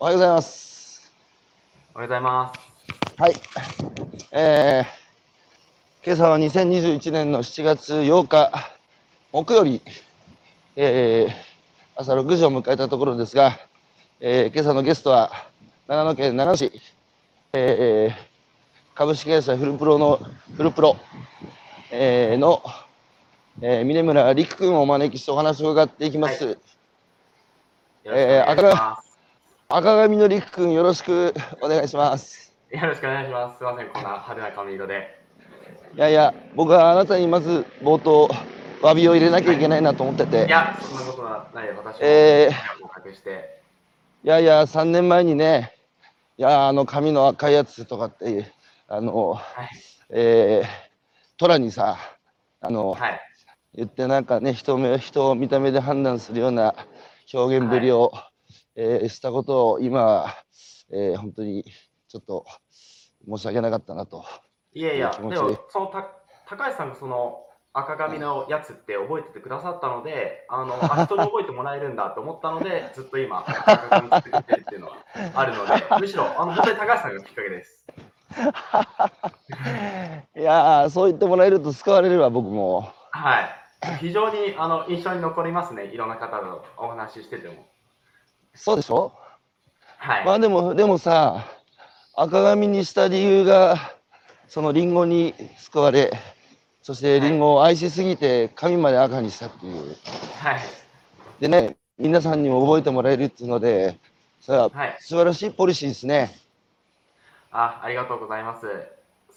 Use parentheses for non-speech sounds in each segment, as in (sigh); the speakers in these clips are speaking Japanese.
おはようございます。おはようございます。はい。えー、今朝は2021年の7月8日、木曜日、えー、朝6時を迎えたところですが、えー、今朝のゲストは、長野県長野市、えー、株式会社フルプロの、フルプロ、えー、の、えー、峰村陸君をお招きしてお話を伺っていきます。はいよろしくお願いしま赤髪の陸君、よろしくお願いします。す。よろしくお願いします。すいません、こんな派手な髪色で。いやいや、僕はあなたにまず冒頭、詫びを入れなきゃいけないなと思ってて、いや、そんなことはない。私もえおかけして。いやいや、3年前にね、いや、あの髪の赤いやつとかって、あの、はい。えー、虎にさ、あの、はい。言ってなんかね、人目人を見た目で判断するような表現ぶりを、えーしたことを今、えー本当にちょっと申し訳なかったなと。いやいや、でも、そのた高橋さんがその赤髪のやつって覚えててくださったので、(laughs) あの、あ人に覚えてもらえるんだと思ったので、ずっと今、赤髪作ってるっていうのはあるので、(laughs) むしろ、あの、本当に高橋さんがきっかけです。(laughs) いやー、そう言ってもらえると救われるわ、僕も。はい。非常にあの印象に残りますね、いろんな方とお話ししてても。そうでしょ？はい。まあでも、でもさ、赤髪にした理由が、そのリンゴに救われ、そしてリンゴを愛しすぎて髪まで赤にしたっていう。はい。でね、皆さんにも覚えてもらえるっていうので、それははい。素晴らしいポリシーですね。あ、ありがとうございます。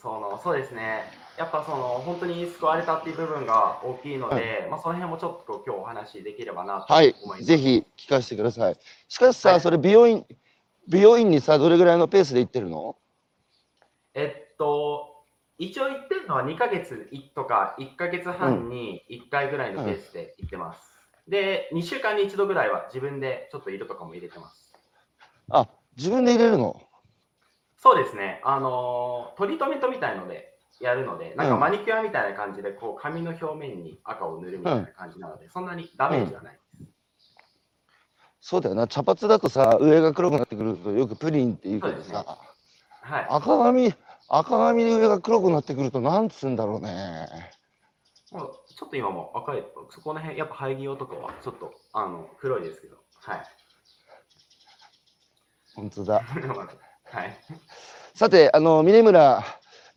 その、そうですね。やっぱその、本当に救われたっていう部分が大きいので、まあその辺もちょっと今日お話しできればなと思はいいま、す。ぜひ聞かせてください。しかしさ、はいそれ美容院、美容院にさ、どれぐらいのペースで行ってるの？えっと、一応行ってるのは2ヶ月とか1ヶ月半に1回ぐらいのペースで行ってます。で、2週間に1度ぐらいは自分でちょっと色とかも入れてます。あ、自分で入れるの？そうですね。あのートリートメントみたいのでやるので、なんかうんマニキュアみたいな感じで、こう髪の表面に赤を塗るみたいな感じなので、そんなにダメージはない。そうだよな。茶髪だとさ、上が黒くなってくるとよくプリンって言うけどさ、はい。赤髪、赤髪で上が黒くなってくるとなんつうんだろうね。もうちょっと今も赤い、そこの辺、やっぱ生え際とかはちょっとあの黒いですけど、はい。本当だ。(laughs) はい。さて、あの、峰村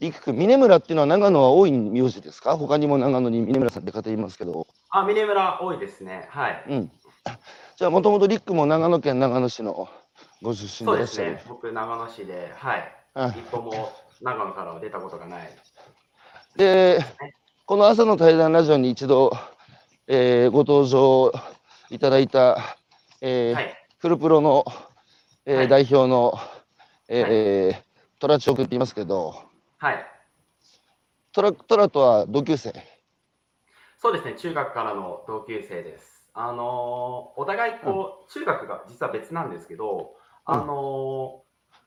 陸君、峰村っていうのは長野は多い名字ですか？他にも長野に峰村さんって方いますけど。あ、峰村多いですね。はい。うん。(laughs) じゃあ、もともと陸君も長野県長野市のご出身そうです。ね。僕、長野市で、はい。あ一歩も長野からは出たことがない。で、この朝の対談ラジオに一度、えーご登場いただいた、えーはい。フルプロの、えーはい代表の、えートラチョクって言いますけど、はい。トラトラとは同級生？そうですね、中学からの同級生です。あのーお互いこう、中学が実は別なんですけど、あのー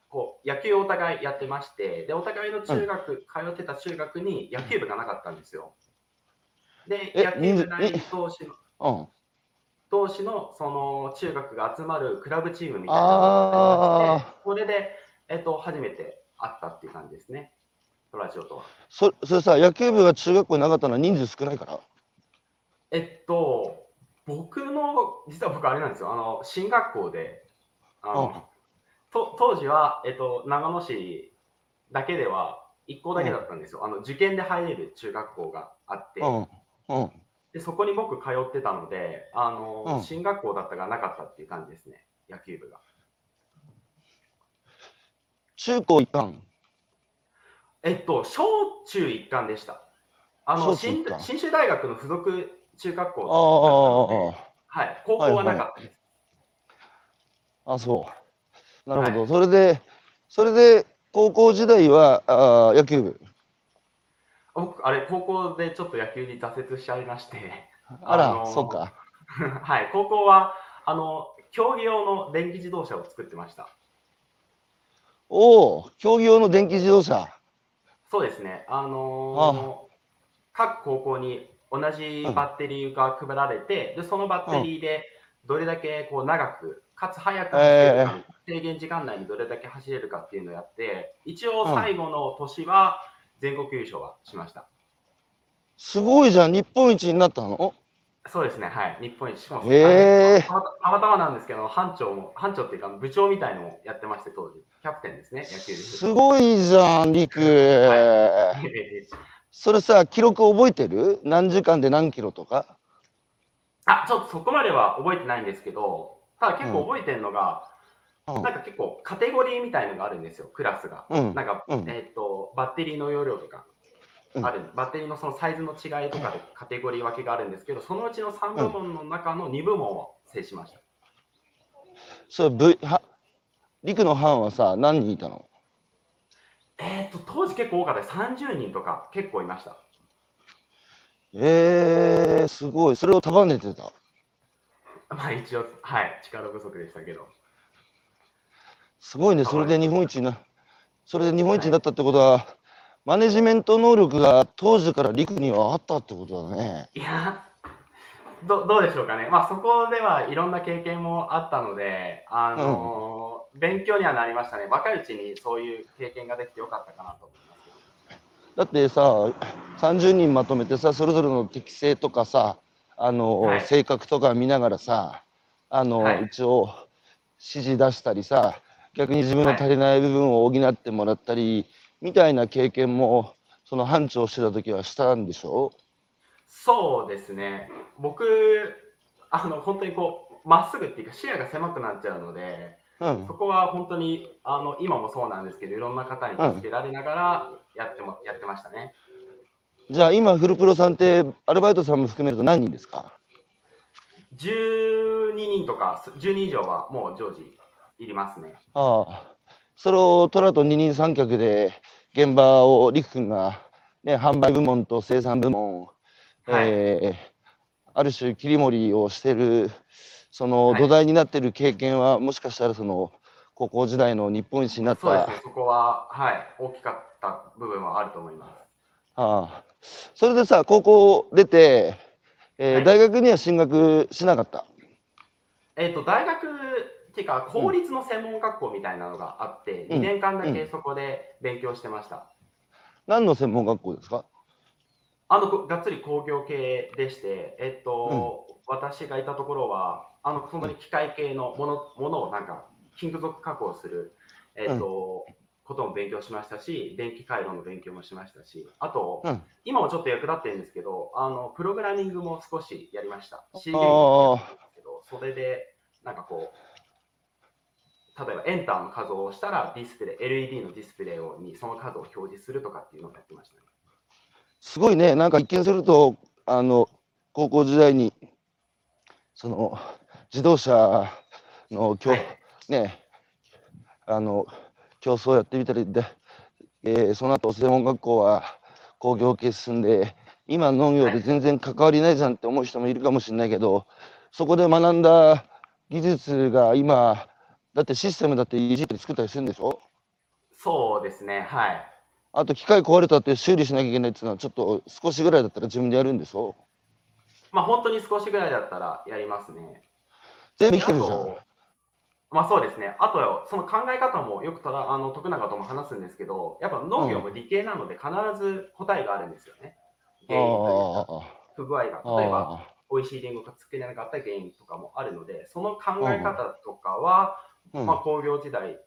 こう野球をお互いやってまして、でお互いの中学、通ってた中学に野球部がなかったんですよ。で、え野球部内人同士のうん。同士のその中学が集まるクラブチームみたいなのがありましてあこれで、えっと、初めて会ったっていう感じですね、トラジオとは。そそれさ、野球部が中学校になかったのは人数少ないから？えっと、僕の、実は僕あれなんですよ、あの、進学校で、あの、と当時は、えっと、長野市だけでは、1校だけだったんですよ。あの、受験で入れる中学校があって、うん。うん。で、そこに僕通ってたので、あの、うん進学校だったがなかったっていう感じですね、野球部が。中高一貫？えっと、小中一貫でした。あの、信州大学の附属中学校ああだったのであはい、高校はなかったです。ああ、あそう。なるほど。はいそれで、それで高校時代はあー野球部？僕、あれ、高校でちょっと野球に挫折しちゃいまして、あら、あのーそうか。(laughs) はい、高校は、あの、競技用の電気自動車を作ってました。おお、競技用の電気自動車。そうですね、あのー各高校に同じバッテリーが配られて、でそのバッテリーでどれだけこう長くかつ速く走れるか、制限時間内にどれだけ走れるかっていうのをやって、一応最後の年は全国優勝はしました。すごいじゃん、日本一になったの？そうですね、はい。日本一。しかも、へーたまたまたまなんですけど、班長も、班長っていうか部長みたいのをやってまして、当時。キャプテンですね、野球です。すごいじゃん、リク。それさ、記録覚えてる？何時間で何キロとか？あ、ちょっとそこまでは覚えてないんですけど、ただ結構覚えてるのが、うんなんか結構カテゴリーみたいのがあるんですよ、クラスが。うんなんか、うんえっ、と、バッテリーの容量とかうんある、バッテリーのそのサイズの違いとかでカテゴリー分けがあるんですけど、そのうちの3部門の中の2部門を制しました。それ、v、はリクの班はさ、何人いたの？えっ、と、当時結構多かったです。30人とか結構いました。えー、すごい。それを束ねてた？まあ一応、はい、力不足でしたけど。すごいね。それで日本一な、それで日本一になったってことは、マネジメント能力が当時からリクにはあったってことだね。いやど、どうでしょうかね。まあそこではいろんな経験もあったので、あのー勉強にはなりましたね。若いうちにそういう経験ができてよかったかなと思います。だってさ、30人まとめてさ、それぞれの適性とかさ、あの、はい性格とか見ながらさ、あの、はい一応指示出したりさ、逆に自分の足りない部分を補ってもらったり、みたいな経験も、その班長をしてた時はしたんでしょ？そうですね。僕、あの、本当にこう、まっすぐっていうか視野が狭くなっちゃうので、うんそ。こは本当に、あの、今もそうなんですけど、いろんな方に助けられながらやっても、やってましたね。じゃあ今、フルプロさんって、アルバイトさんも含めると何人ですか？12人とか、12以上はもう常時いりますね。ああ。それをトラと二人三脚で、現場を陸君が、ね、販売部門と生産部門、はい。えーある種切り盛りをしてるそのはい。土台になってる経験は、もしかしたらその高校時代の日本一になったそうですね、そこは、はい、大きかった部分はあると思います。ああ。それでさ高校出て、えーはい。大学には進学しなかった？えっ、と、大学っていうか、公立の専門学校みたいなのがあって、うん。2年間だけそこで勉強してました。何の専門学校ですか？あの、こがっつり工業系でして、えっ、と、私がいたところは、あの、本当に機械系のものものをなんか、金属加工する、えっ、と、ことも勉強しましたし、電気回路の勉強もしましたし、あと、うん。今もちょっと役立ってるんですけど、あの、プログラミングも少しやりました。C 言あ語あもやったんですけど、それで、なんかこう、例えばエンターの数を押したらディスプレイ、LED のディスプレイをにその数を表示するとかっていうのをやってましたね。すごいね、なんか一見すると、あの、高校時代に、その、自動車の競、はい。ね、あの、競争やってみたりで、えーその後専門学校は工業系進んで、今農業で全然関わりないじゃんって思う人もいるかもしれないけど、そこで学んだ技術が今、だってシステムだっていじったり作ったりするんでしょ？そうですね、はい。あと機械壊れたって修理しなきゃいけないっていうのはちょっと少しぐらいだったら自分でやるんでしょ？まあ本当に少しぐらいだったらやりますね。全部生きてるじゃん。まあそうですね。あと、その考え方もよくただあの徳永とも話すんですけど、やっぱ農業も理系なので必ず答えがあるんですよね。原因というかあ不具合が。あ例えば、あ美味しいリンゴが作れなかった原因とかもあるので、その考え方とかは、あ、うんまあ工業時代、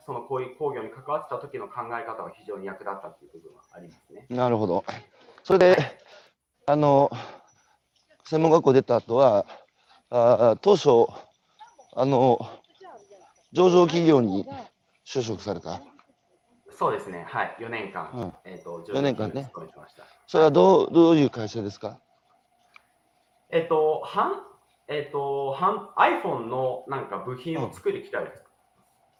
そのこういう工業に関わってた時の考え方は非常に役立ったっていう部分はありますね。なるほど。それで、あの、専門学校出た後は、あ当初、あの、上場企業に就職された？そうですね。はい。4年間、うんえっ、と、4年間ね。それはどうどういう会社ですか？えっと、はん、えっと、はん iPhone のなんか部品を作る機械です。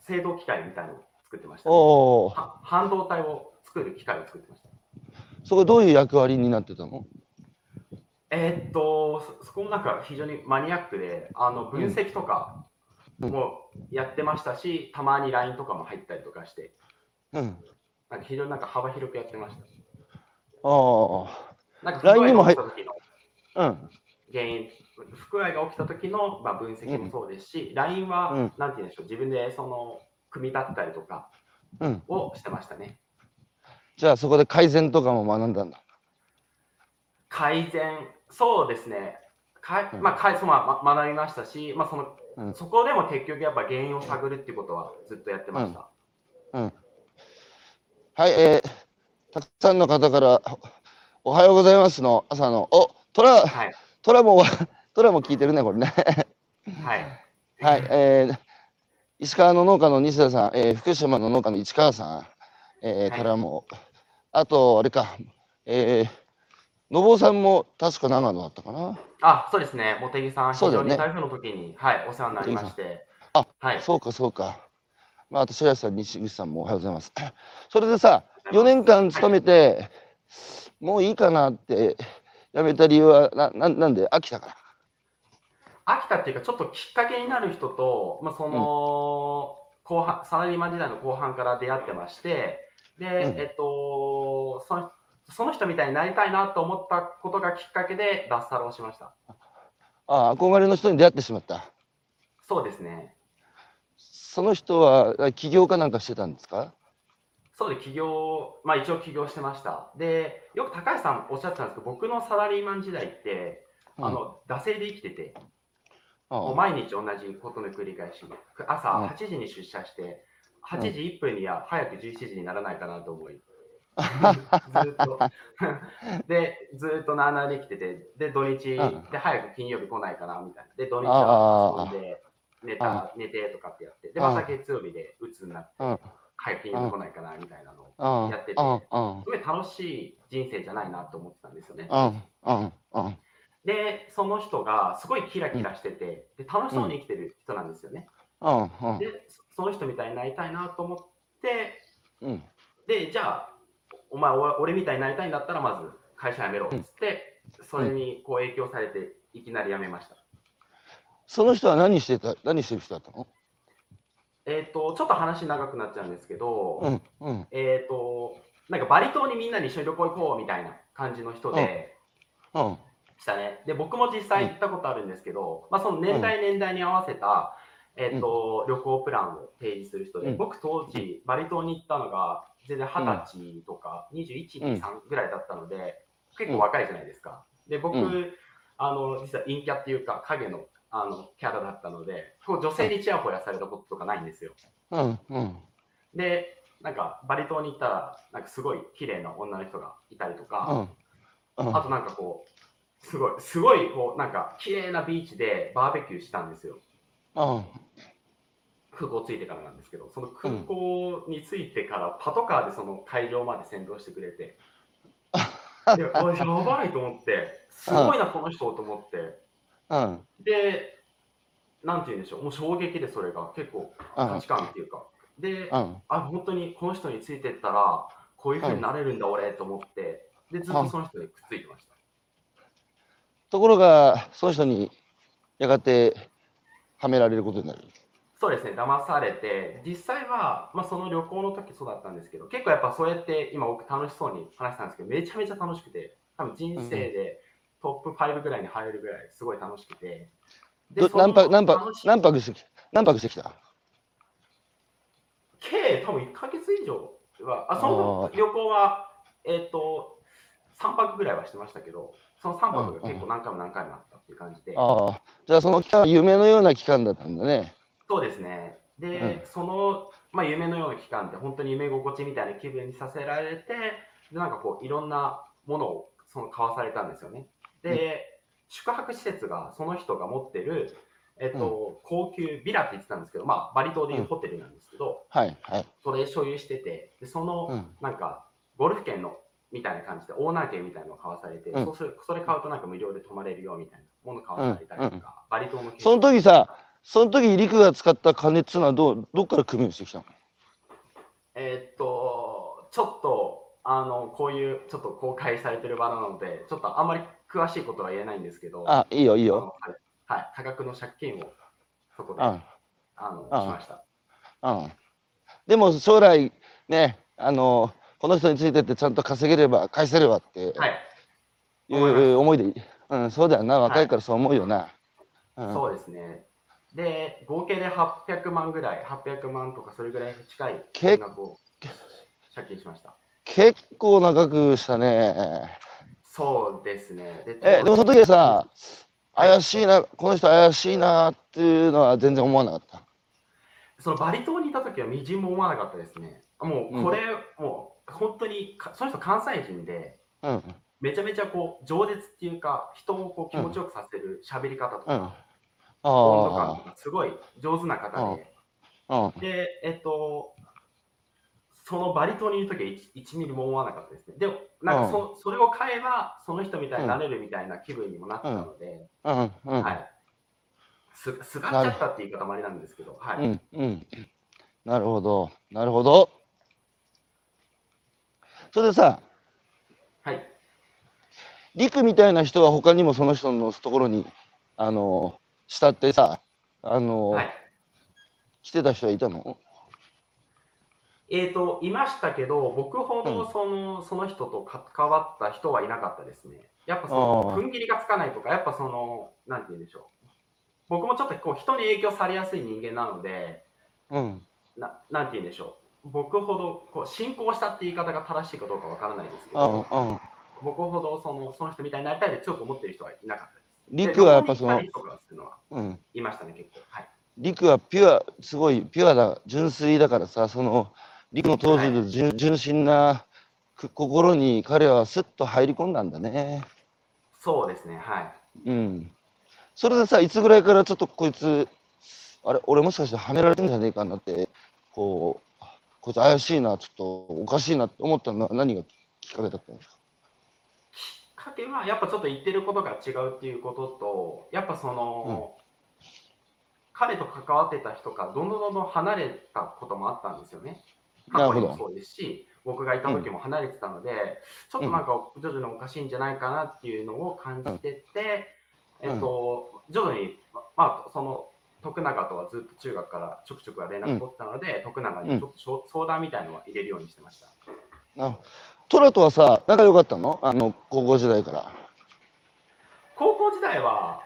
製造機械みたいなのを作ってました、ねお半導体を作る機械を作ってました。そこどういう役割になってたの？えっと、そそこもなんか非常にマニアックで、あの分析とかうんもやってましたし、たまに LINE とかも入ったりとかして、うん。なんか非常になんか幅広くやってました。ああ、なんか LINE にも入った時のうん。原因不具合が起きた時の、まあ、分析もそうですし、LINE は、うんなんて言うんでしょう、自分でその組み立てたりとかうん。をしてましたね。じゃあそこで改善とかも学んだんだ。改善、そうですね。かまあ、かいそのまま学びましたし、まあそのうんそこでも結局やっぱ原因を探るっていうことはずっとやってました。はい、えー、たくさんの方からおおはようございますの朝の、おトラ、はい。トラも、トラも聞いてるね、これね。はい。はい、えー、石川の農家の西田さん、えー、福島の農家の市川さん、えーはいからも、あと、あれか、えー、のぼうさんも確か長野だったかな。あ、そうですね。茂木さん、非そうだよね常に台風の時に、はい、お世話になりまして。あ、はい。そうか、そうか。まあ、あと、白石さん、西口さんもおはようございます。(laughs) それでさ、4年間勤めて、もういいかなって辞めた理由は、なななんで飽きたから。飽きたっていうか、ちょっときっかけになる人と、まあ、その、後半、サラリーマン時代の後半から出会ってまして、で、うんえっと、そのその人みたいになりたいなと思ったことがきっかけで脱サラをしました。ああ、憧れの人に出会ってしまった。そうですね。その人はあ起業かなんかしてたんですか？そうで、起業、まあ一応起業してました。で、よく高橋さんおっしゃってたんですけど、僕のサラリーマン時代って、あうんの、惰性で生きてて、あもう毎日同じことの繰り返し。朝うん。8時に出社して、8時1分には早く11時にならないかなと思い、(laughs) ずーっと。(laughs) で、ずーっとなあなあできてて、で、土日うん。で早く金曜日来ないかなみたいな。で、土日は遊んで、寝あた、寝てとかってやって、で、あまた月曜日で鬱になって、うん。早く金曜日来ないかなみたいなのを、あやっててすごい楽しい人生じゃないなと思ってたんですよね。で、その人がすごいキラキラしてて、で楽しそうに生きてる人なんですよね。ああで、そその人みたいになりたいなと思って、うん。で、じゃあ、お前、お俺みたいになりたいんだったら、まず会社辞めろっつって、それにこう影響されて、いきなり辞めました。その人は何してた何してる人だったの？えっ、と、ちょっと話長くなっちゃうんですけど、うん。うん。えっ、と、なんかバリ島にみんなに一緒に旅行行こうみたいな感じの人でうんしたね。で、僕も実際行ったことあるんですけど、まあ、その年代年代に合わせた、えっ、と、旅行プランを提示する人で、うん。僕当時、バリ島に行ったのが、全然二十歳とか、21、うん。23ぐらいだったので、結構若いじゃないですか。で、僕、うあの、実は陰キャっていうか、影のあのキャラだったので、こう女性にチヤホヤされたこととかないんですよ。うんうん。で、なんかバリ島に行ったら、なんかすごい綺麗な女の人がいたりとうか、ん。うん。あとなんかこう、すごい、すごいこう、なんか綺麗なビーチでバーベキューしたんですよ。うん空港着いてからなんですけど、その空港に着いてからパトカーでその会場まで先導してくれて、で (laughs) おいやばいと思って、すごいな、この人と思って、うん。で、なんて言うんでしょう、もう衝撃でそれが結構価値観っていうか、で、うん。あ、本当にこの人についてったら、こういうふうになれるんだ、俺と思って、で、ずっとその人にくっついてました。ところがその人にやがてはめられることになる。そうですね、騙されて、実際は、まあ、その旅行の時そうだったんですけど、結構やっぱそうやって今僕楽しそうに話したんですけど、めちゃめちゃ楽しくて、多分人生でトップ5ぐらいに入れるぐらいすごい楽しくて。どその何泊何泊何泊してき何泊してきた？計多分1ヶ月以上は、あその旅行は、えっ、と、3泊ぐらいはしてましたけど、その3泊が結構何回も何回もあったっていう感じで、ああ。じゃあその期間は夢のような期間だったんだね。そうですね。で、その、まあ、夢のような期間って本当に夢心地みたいな気分にさせられて、でなんかこういろんなものをその買わされたんですよね。で、宿泊施設がその人が持ってる、えっと、高級ビラって言ってたんですけど、まあ、バリ島でいうホテルなんですけど、はいはい。それ所有してて、でその、うん。なんか、ゴルフ券のみたいな感じで、オーナー券みたいなのを買わされて、うん。そうするそれ買うとなんか無料で泊まれるよみたいなもの買わされたりとか、うんうんバリ島のその時さその時陸が使った金っつうのはどうどっから工面してきたの？えーっと、ちょっと、あの、こういう、ちょっと公開されてる場なので、ちょっとあんまり詳しいことは言えないんですけど、あいいよいいよ。はい、はい、多額の借金をそこで、うん。あの、うん。しました。うん。でも将来ねあのこの人についてってちゃんと稼げれば返せればってはい。い思いますう思いでうん、そうだよな。若いからそう思うよな。うん、そうですね。で、合計で800万ぐらい、800万とかそれぐらい近い金額を借金しました。結構長くしたね。そうですね。でえ、でもその時はさ、怪しいな、この人怪しいなっていうのは全然思わなかった？そのバリ島にいた時はみじんも思わなかったですね。もうこれ、もう本当にか、その人関西人で、うん。めちゃめちゃこう饒舌っていうか、人をこう気持ちよくさせる喋り方とか、うん。温度感とあかすごい上手な方で。で、えっと、そのバリ島にいるときは 1, 1ミリも思わなかったですね。でも、なんかそ,、それを買えば、その人みたいになれるみたいな気分にもなったので。はい。すすがっちゃったって言い方もありなんですけど、はい。うん。うん。なるほど。なるほど。それでさ、はい。リクみたいな人は他にもその人のところに、あの、慕ってさ、あの、はい、来てた人はいたの？えっ、と、いましたけど、僕ほどその,、その人と関わった人はいなかったですね。やっぱその、踏ん切りがつかないとか、やっぱその、なんて言うんでしょう。僕もちょっとこう人に影響されやすい人間なので、うん。ななんて言うんでしょう。僕ほどこう信仰したって言い方が正しいかどうかわからないですけうん。ど、うん。僕ほどそのその人みたいになりたいで強く思ってる人はいなかったです。リクはやっぱそのうん。いましたね、結構。はい。リクはピュア、すごいピュアだ、純粋だからさ、その、リクの当時の純,、純真なく心に彼はスッと入り込んだんだね。そうですね、はい。うん。それでさ、いつぐらいからちょっとこいつ、あれ、俺もしかしてはめられてんじゃねえかなって、こう、こいつ怪しいな、ちょっとおかしいなって思ったのは何がきっかけだったんですか？かけはやっぱちょっと言ってることが違うっていうことと、やっぱその、彼と関わってた人がどんどんどんどん離れたこともあったんですよね。なるほど。過去にもそうですし、僕がいた時も離れてたので、ちょっとなんか徐々におかしいんじゃないかなっていうのを感じてて、うん。えっと、徐々に、まあ、その徳永とはずっと中学からちょくちょくは連絡取ってたので、徳永にちょっと相談みたいのは入れるようにしてました。あトラとはさ、仲良かったの？あの、高校時代から。高校時代は、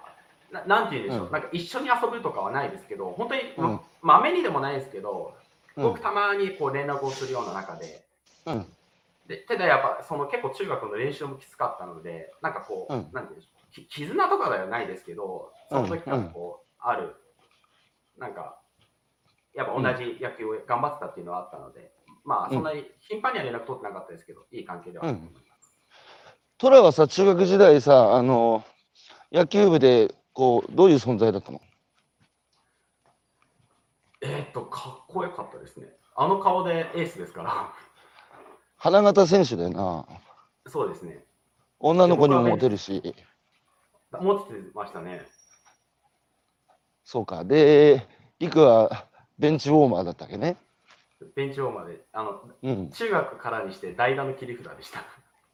ななんて言うんでしょう、うん。なんか一緒に遊ぶとかはないですけど、本当に、うん。まめにでもないですけど、うん。僕たまにこう連絡をするような中で、うん。でただやっぱその結構中学の練習もきつかったので、なんかこう、うん。なんて言うんでしょう、き絆とかではないですけど、その時からこう、ある、なんか、やっぱ同じ野球を頑張ってたっていうのはあったので、まあそんなに頻繁には連絡取ってなかったですけど、いい関係ではあると思います。トラはさ、中学時代さ、あの、野球部で、こう、どういう存在だったの？えーっと、かっこよかったですね。あの顔でエースですから。花形選手だよな。そうですね。女の子にもモテるし。持ってましたね。そうか。で、リクはベンチウォーマーだったっけね？ベンチオーマーで、あの、うん。中学からにして代打の切り札でした。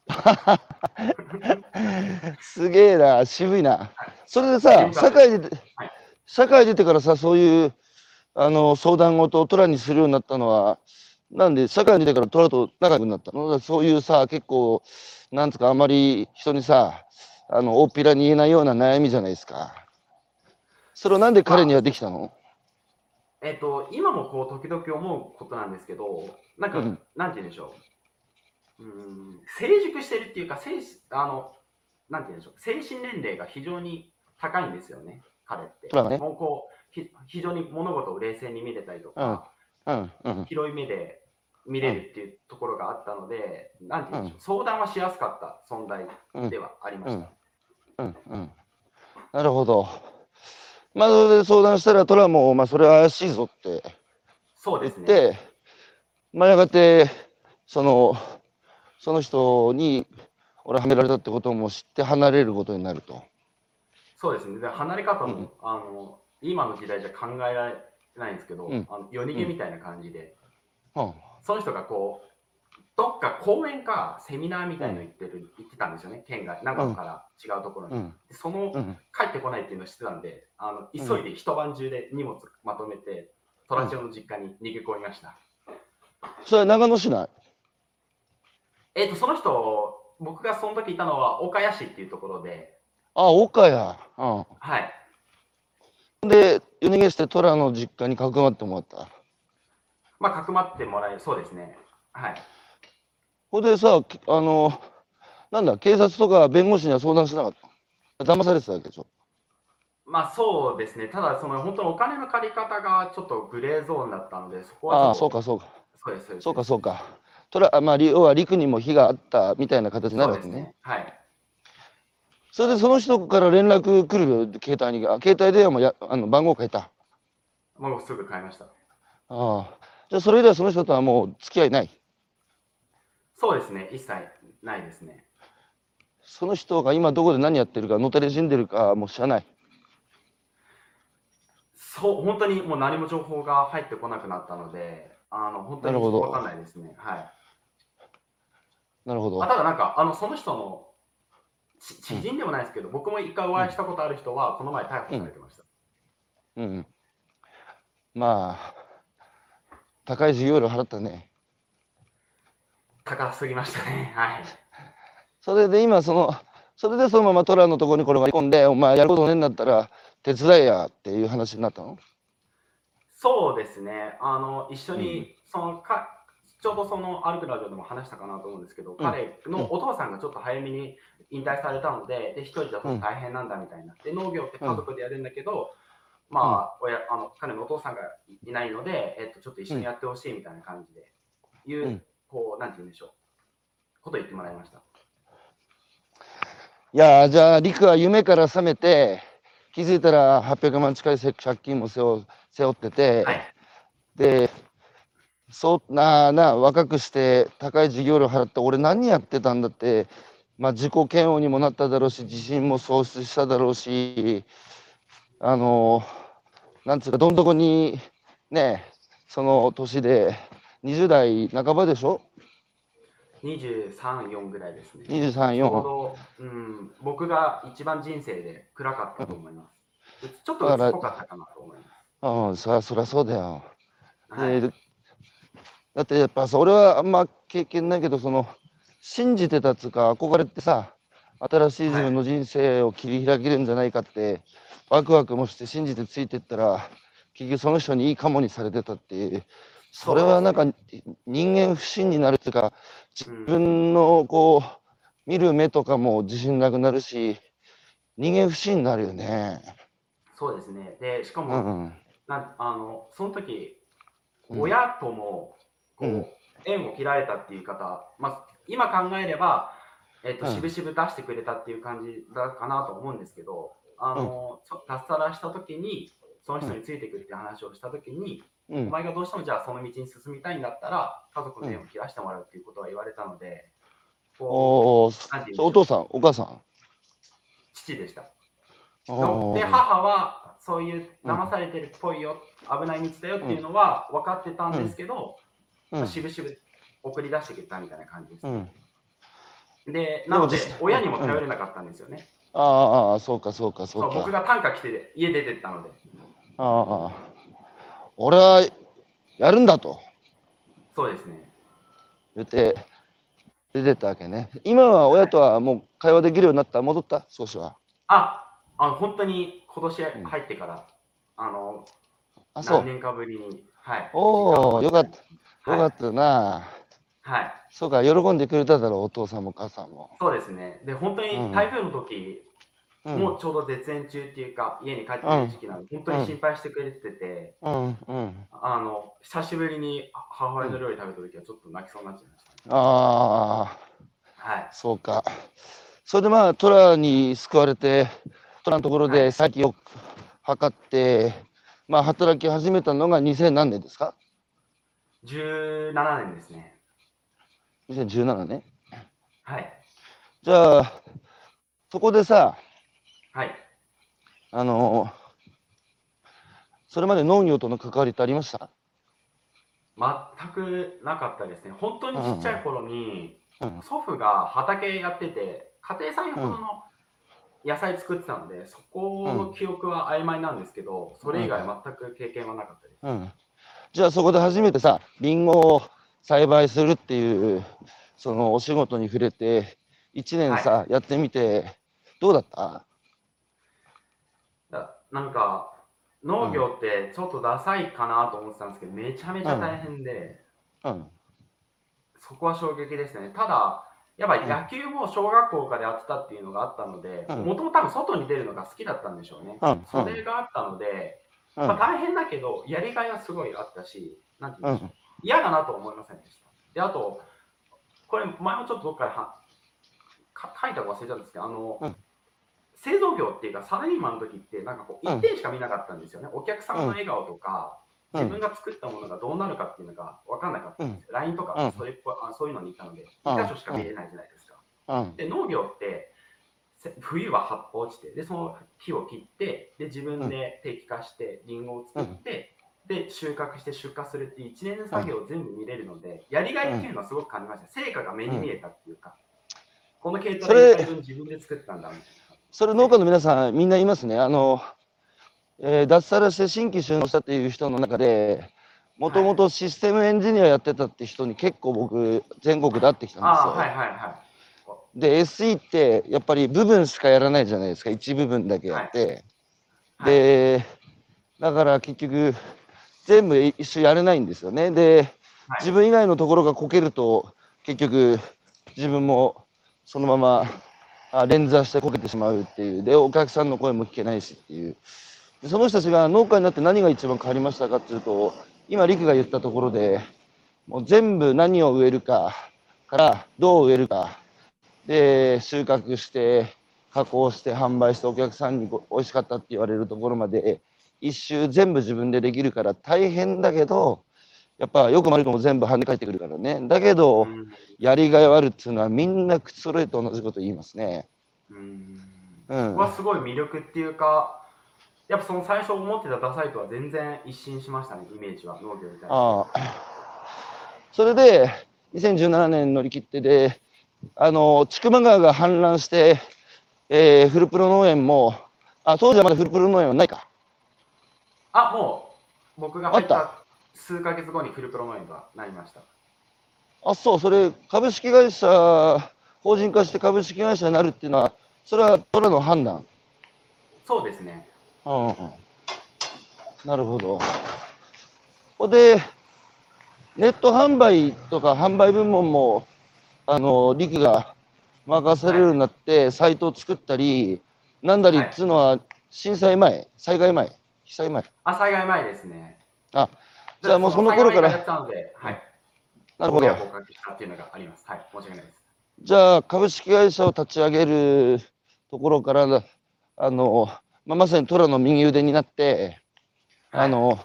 (laughs) すげえな、渋いな。それでさ、はい社会ではい、社会出てからさ、そういうあの相談事をトラにするようになったのは、なんで社会に出てからトラと仲良くなったの？そういうさ、結構、なんつうか、あまり人にさ、あの大っぴらに言えないような悩みじゃないですか。それをなんで彼にはできたの、えっと、今もこう、時々思うことなんですけど、なんか、うんなんて言うんでしょう。うーん、成熟してるっていうか、精あの、なんて言うんでしょう。精神年齢が非常に高いんですよね、彼って。ねもうこう、ひ非常に物事を冷静に見れたりとか、うん、うん、広い目で見れるっていうところがあったので、なんて言うんでしょう。相談はしやすかった存在うんで、はありました。うん、うん。なるほど。まあ、それで相談したらトラも、まあ、それは怪しいぞってそうですね。て、まあ、やがて、その、その人に、俺はめられたってことも知って離れることになると。そうですね。で離れ方も、うんあの今の時代じゃ考えられないんですけど、うんあの夜逃げみたいな感じで、うん。その人がこう、どっか講演かセミナーみたいの行ってる、行ってたんですよね、県外、長野から違うところに。うん。でその、うん。帰ってこないっていうのを知ってたんで、あの急いで一晩中で荷物まとめて、虎千代の実家に逃げ込みました。それは長野市内？えっ、と、その人、僕がその時いたのは岡谷市っていうところで、あ、岡や。うはい。ん。で、夜逃げして虎の実家にかくまってもらった？まあ、かくまってもらえる、そうですね。はい。ほんでさ、きあの、なんだ、警察とか弁護士には相談しなかった。騙されてたわけでしょ？まあ、そうですね。ただ、その本当にお金の借り方がちょっとグレーゾーンだったので、そこはああ、そうか、そうか。そうです、そうか、そうか。虎、あまあ、り要は陸にも火があったみたいな形になるわけね。ね。はい。それでその人から連絡来るよ、携帯に。あ携帯電話もやあの番号変えた。あもうすぐ買いました。あ。じゃあ、それではその人とはもう付き合いない？そうですね。一切ないですね。その人が今どこで何やってるか、のたれ死んでるかも知らない。そう、本当にもう何も情報が入ってこなくなったので、あの本当になるほどわかんないですね。はい。なるほどあ。ただなんか、あのその人のち知人でもないですけど、僕も一回お会いしたことある人は、この前逮捕されてました。うん。まあ、高い授業料払ったね。高すぎましたね。はい。それで今その、それでそのままトラのところに転がり込んで、お前やることねえんだったら手伝えやっていう話になったの？そうですね。あの一緒に、そのかちょうどそのアルクラジオでも話したかなと思うんですけど、彼のお父さんがちょっと早めに引退されたので、で一人だと大変なんだみたいな。で農業って家族でやるんだけど、まあ、親あの彼のお父さんがいないので、えっと、ちょっと一緒にやってほしいみたいな感じで、いう、うんこう、なんて言うんでしょう。ことを言ってもらいました。いやーじゃあ陸は夢から覚めて気づいたら800万近い借金も背負背負ってて、はい。でそうなあなあ若くして高い授業料払って俺何やってたんだって、まあ、自己嫌悪にもなっただろうし自信も喪失しただろうしあのなんつうかどん底にねその年で20代半ばでしょ？23、4ぐらいですね。23、ちょう4。ど、うん、僕が一番人生で暗かったと思います。ちょっと薄っぽかったかなと思います。うん、そりゃそうだよ。はい、でだってやっぱさ俺はあんま経験ないけどその信じてたっつうか憧れてさ新しい自分の人生を切り開けるんじゃないかって、ワクワクもして信じてついてったら結局その人にいいかもにされてたっていうそれはなんか人間不信になるっていうか自分のこう見る目とかも自信なくなるし人間不信になるよね。そうですね。で、しかうも、んうん。なんあのその時、うん。親ともこう、うん。縁を切られたっていう方、まあ、今考えれば、えっとうん。しぶしぶ出してくれたっていう感じだかなと思うんですけど、あの、そ脱サラした時に、その人についていくって話をした時に、うん。お前がどうしてもじゃあその道に進みたいんだったら、家族の縁を切らしてもらうっていうことは言われたので、こおおうなんていうんでしょうお父さんお母さん？父でした。で、母はそういう騙されてるっぽいよ、危ない道だよっていうのは分かってたんですけど、うん。しぶしぶ送り出してくれたみたいな感じです。うん。で、なので親にも頼れなかったんですよね。ああああ、そうか、そうか、そうか。僕が短歌来て家出てったので、ああ、俺はやるんだとそうですね。言って出てったわけね。今は親とはもう会話できるようになった？戻った？少しは。あ、あの本当に今年入ってから、あの、あ、そう。何年かぶりに、はい。おお、よかった。はいよかったな。はい。そうか、喜んでくれただろう、お父さんもお母さんも。そうですね。で、本当に台風の時、うん、もうちょうど絶縁中っていうか、家に帰ってくる時期なので、本当に心配してくれてて、うん、うん。あの、久しぶりに母親の料理食べた時はちょっと泣きそうになっちゃいました。ああ、はい。そうか。それでまあ、トラに救われて、トラのところではい先を測って、まあ、働き始めたのが2000何年ですか？17年ですね。?2017 年？はい。じゃあ、そこでさ、はい。あのそれまで農業との関わりってありました？全くなかったですね。本当にちっちゃい頃に、うん祖父が畑やってて、家庭菜園ほどの野菜作ってたので、そこの記憶は曖昧なんですけど、それ以外全く経験はなかったです。うん。じゃあそこで初めてさ、リンゴを栽培するっていう、そのお仕事に触れて、1年さ、やってみて、どうだった？なんか農業ってちょっとダサいかなと思ってたんですけど、めちゃめちゃ大変で、うん。そこは衝撃ですね。ただ、やっぱり野球も小学校からやってたっていうのがあったので、うんもともと多分外に出るのが好きだったんでしょうね。うん。それがあったので、うん。まあ、大変だけど、やりがいはすごいあったし、なんていうんでしょううん。嫌だなとは思いませんでした。で、あと、これ、前もちょっとどっかではか書いたか忘れたんですけど、あの、うん製造業っていうか、サラリーマンの時って、なんかこう、うん一点しか見なかったんですよね。お客さんの笑顔とか、うん自分が作ったものがどうなるかっていうのが分かんなかったんですよ。LINE とか、うんそれっぽいあそういうのに行ったので、うん2箇所しか見れないじゃないですか。うん。で、農業って、せ冬は葉っぱ落ちて、で、その木を切って、で、自分で適化して、リンゴを作って、で、収穫して出荷するっていう一年の作業を全部見れるので、やりがいっていうのはすごく感じました。成果が目に見えたっていうか、この系統で分自分で作ったんだみたいな。それ農家の皆さんみんないますね。あの、えー脱サラして新規収納したっていう人の中で、もともとシステムエンジニアやってたって人に結構僕、全国で会ってきたんですよ。ああ、はいはいはい。で、SE ってやっぱり部分しかやらないじゃないですか。一部分だけやって。はい、で、だから結局、全部一緒やれないんですよね。で、はい自分以外のところがこけると、結局、自分もそのままあ連座してこけてしまうっていう。で、お客さんの声も聞けないしっていう。でその人たちが農家になって何が一番変わりましたかっていうと、今、陸が言ったところで、もう全部何を植えるかから、どう植えるか、で、収穫して、加工して、販売して、お客さんに美味しかったって言われるところまで、一周全部自分でできるから大変だけど、やっぱよくも悪くも全部跳ね返ってくるからね。だけど、うんやりがいはあるっていうのはみんな口揃えて同じこと言いますね。うんうんはすごい魅力っていうか、やっぱその最初思ってたダサいとは全然一新しましたね、イメージは、農業みたいな。ああ。それで、2017年乗り切ってで、あの、千曲川が氾濫して、えーフルプロ農園も、あ、当時はまだフルプロ農園はないか。あ、もう僕が入っあった？数ヶ月後にフルプロ農園となりました。あ、そう、それ、株式会社、法人化して株式会社になるっていうのは、それはトラの判断？そうですね。うんうん。なるほど。ほんで、ネット販売とか販売部門も、あの、陸が任されるようになって、サイトを作ったり、なんだりっつうのは、震災前、災害前、被災前？あ、災害前ですね。あ、じゃあもうその頃からはい。なるほどっていうのがあります。はい。申し訳ないです。じゃあ、株式会社を立ち上げるところから、あの、まあ、まさに虎の右腕になって、あの、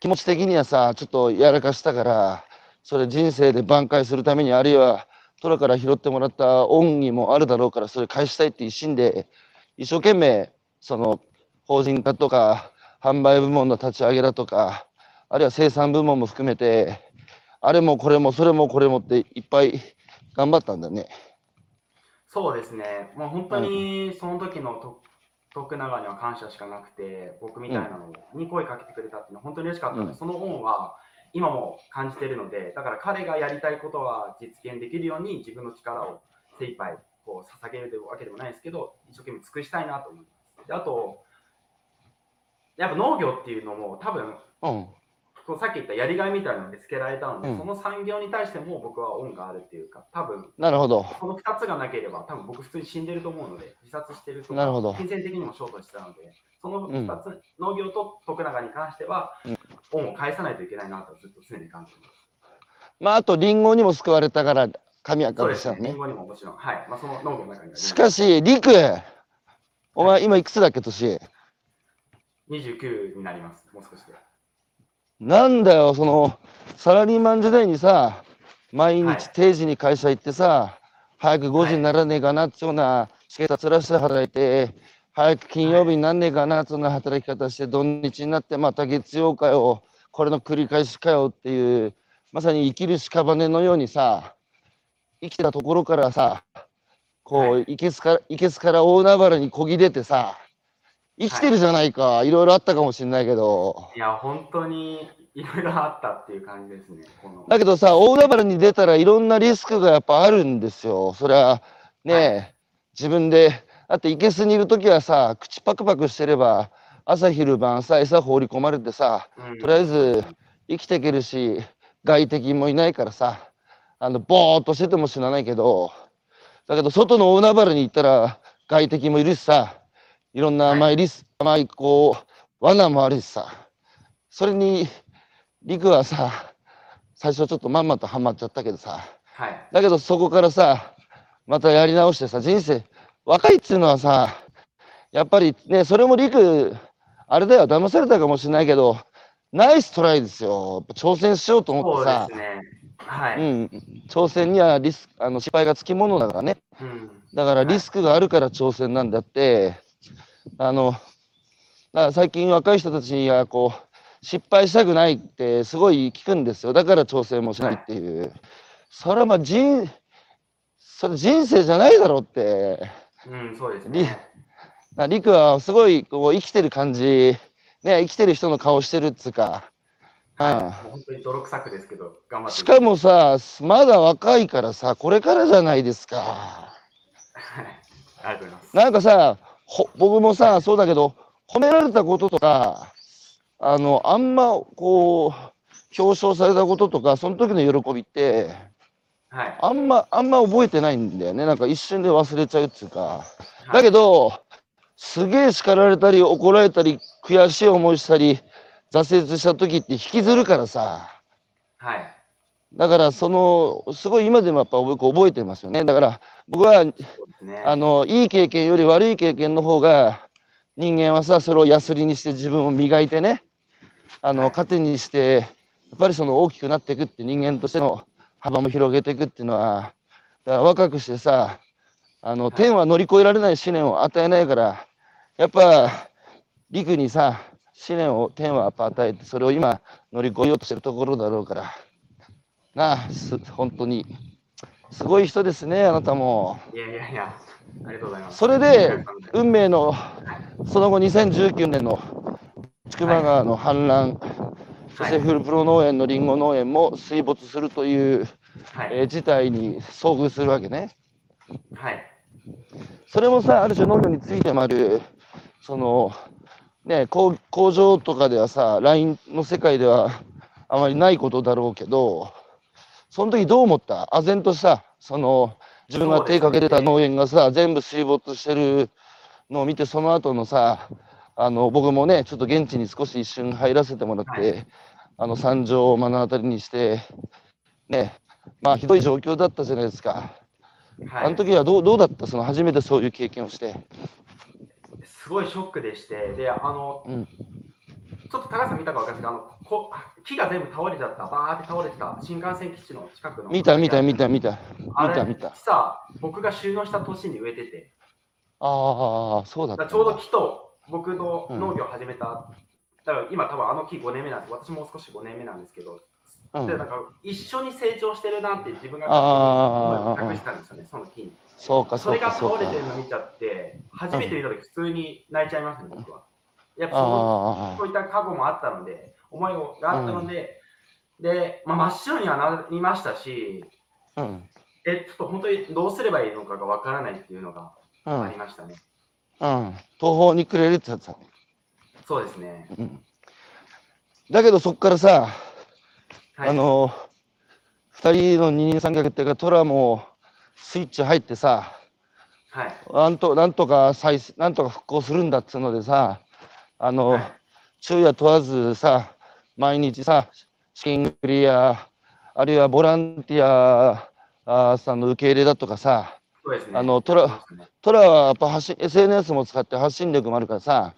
気持ち的にはさ、ちょっとやらかしたから、それ人生で挽回するために、あるいは虎から拾ってもらった恩義もあるだろうから、それ返したいって一心で、一生懸命、その、法人化とか、販売部門の立ち上げだとか、あるいは生産部門も含めて、あれもこれもそれもこれもっていっぱい頑張ったんだね。そうですね。もう本当にその時のと徳永には感謝しかなくて、僕みたいなのに声かけてくれたっていうのは本当に嬉しかったので、うんその恩は今も感じているので、だから彼がやりたいことは実現できるように自分の力を精一杯こう捧げるというわけでもないですけど、一生懸命尽くしたいなと思います。であと、やっぱ農業っていうのも多分うん。こうさっき言ったやりがいみたいなのでつけられたので、うんその産業に対しても僕は恩があるっていうか、多分なるほど。この2つがなければ、多分僕普通に死んでると思うので、自殺してるとなるほど金銭的にもショートしてたので、その2つ、農業と徳永に関しては、うん恩を返さないといけないなとずっと常に感じてます。まあ、あと、リンゴにも救われたから、神明そうですね、ねリン。ゴにももちろん、はい。まあ、その農業の中にはしかし、リク、お前、今いくつだっけ、年？29になります、もう少しで。なんだよ、その、サラリーマン時代にさ、毎はい。日定時に会社行ってさ、早く5時にならねえかなってような、チケットつらして働いて、早く金曜日になんねえかなってような働き方して、土日になってまた月曜かよ、これの繰り返しかよっていう、まさに生きる屍のようにさ、生きてたところからさ、こう、はい。いけすから、いけすから大海原にこぎ出てさ、生きてるじゃないか、いろいろあったかもしれないけど。いや、本当にいろいろあったっていう感じですね。だけどさ、大海原に出たらいろんなリスクがやっぱあるんですよ。それはね、は自分でだって、いけすにいるときはさ、口パクパクしてれば、朝昼晩さ、餌放り込まれてさ、うんとりあえず生きていけるし、外敵もいないからさ、あの、ぼーっとしてても死なないけど、だけど、外の大海原に行ったら、外敵もいるしさ、いろんな甘いリス、甘い、こう、罠もあるしさ、それに、陸はさ、最初ちょっとまんまとハマっちゃったけどさ、はい。だけどそこからさ、またやり直してさ、人生、若いっていうのはさ、やっぱりね、それも陸、あれだよ、騙されたかもしれないけど、ナイストライですよ。挑戦しようと思っそうてさで、すね。はい。うん、挑戦にはリスあの失敗がつきものだからね。うんだからリスクがあるから挑戦なんだって、あの、最近若い人たちにはこう、失敗したくないってすごい聞くんですよ。だから挑戦もしないっていう。それはまあ人、それ人生じゃないだろうって。うん、そうですりね。なリクはすごいこう生きてる感じ、ね、生きてる人の顔してるっつうか。うんもう本当に泥臭くですけど、頑張って。しかもさ、まだ若いからさ、これからじゃないですか。はい。ありがとうございます。なんかさ、ほ僕もさ、そうだけど、褒められたこととか、あの、あんまこう、表彰されたこととか、その時の喜びって、はい。あんま、あんま覚えてないんだよね。なんか一瞬で忘れちゃうっつうか。はいだけど、すげえ叱られたり、怒られたり、悔しい思いしたり、挫折した時って引きずるからさ。はい。だから、その、すごい今でもやっぱ僕覚えてますよね。だから、僕はね。あの、いい経験より悪い経験の方が、人間はさ、それをヤスリにして自分を磨いてね、あの、はい糧にして、やっぱりその大きくなっていくって人間としての幅も広げていくっていうのは、だから若くしてさ、あの、い天は乗り越えられない試練を与えないから、やっぱ、陸にさ、試練を天はやっぱ与えて、それを今乗り越えようとしてるところだろうから、なあ、す本当に、すごい人ですね、あなたも。いやいやいや、ありがとうございます。それで、運命の、その後2019年の千曲川の氾濫、そしてフルプロ農園のリンゴ農園も水没するという、はい。えー事態に遭遇するわけね。はい。それもさ、ある種農業についてもある、その、ね、工工場とかではさ、LINE の世界ではあまりないことだろうけど、その時どう思った？唖然とさ、その、自分が手かけてた農園がさ、全部水没してるのを見て、その後のさ、あの、僕もね、ちょっと現地に少し一瞬入らせてもらって、はあの、惨状を目の当たりにして、ね、まあ、ひどい状況だったじゃないですか。はい。あの時はどうどうだった？その初めてそういう経験をして。すごいショックでして、で、あの、うんちょっと高橋さん見たか分かんないですけど、あのこ木が全部倒れちゃった、バーって倒れてた新幹線基地の近くの。見た見た見た見た。見た見た。さ、僕が収納した年に植えてて、ああ、そうだちょうど木と僕の農業を始めた、だから今多分あの木5年目なんです私も少し5年目なんですけど、うんでなんか一緒に成長してるなって自分が隠したんですよね、その木に。そうか、それが倒れて。るの見ちゃって、初めて見たとき普通に泣いちゃいますね、僕は。やっぱそのあそういった過去もあったので、思いがあったので、で、まあ、真っ白にはなりましたし、あ、うん。え、ちょっと本当にどうすればいいのかがわからないっていうのがうんあり。ましたね。うん。途方に暮れるってやつだ。そうですね。うん。だけどそっからさ、はい、あの、二人の二人三脚っていうか、トラもスイッチ入ってさ、はい。なんと、なんとか再、なんとか復興するんだっつうのでさ、あの、はい昼夜問わずさ、毎日さ、資金繰りや、あるいはボランティアさんの受け入れだとかさ。あのトラトラはやっぱ発信 SNS も使って発信力もあるからさ、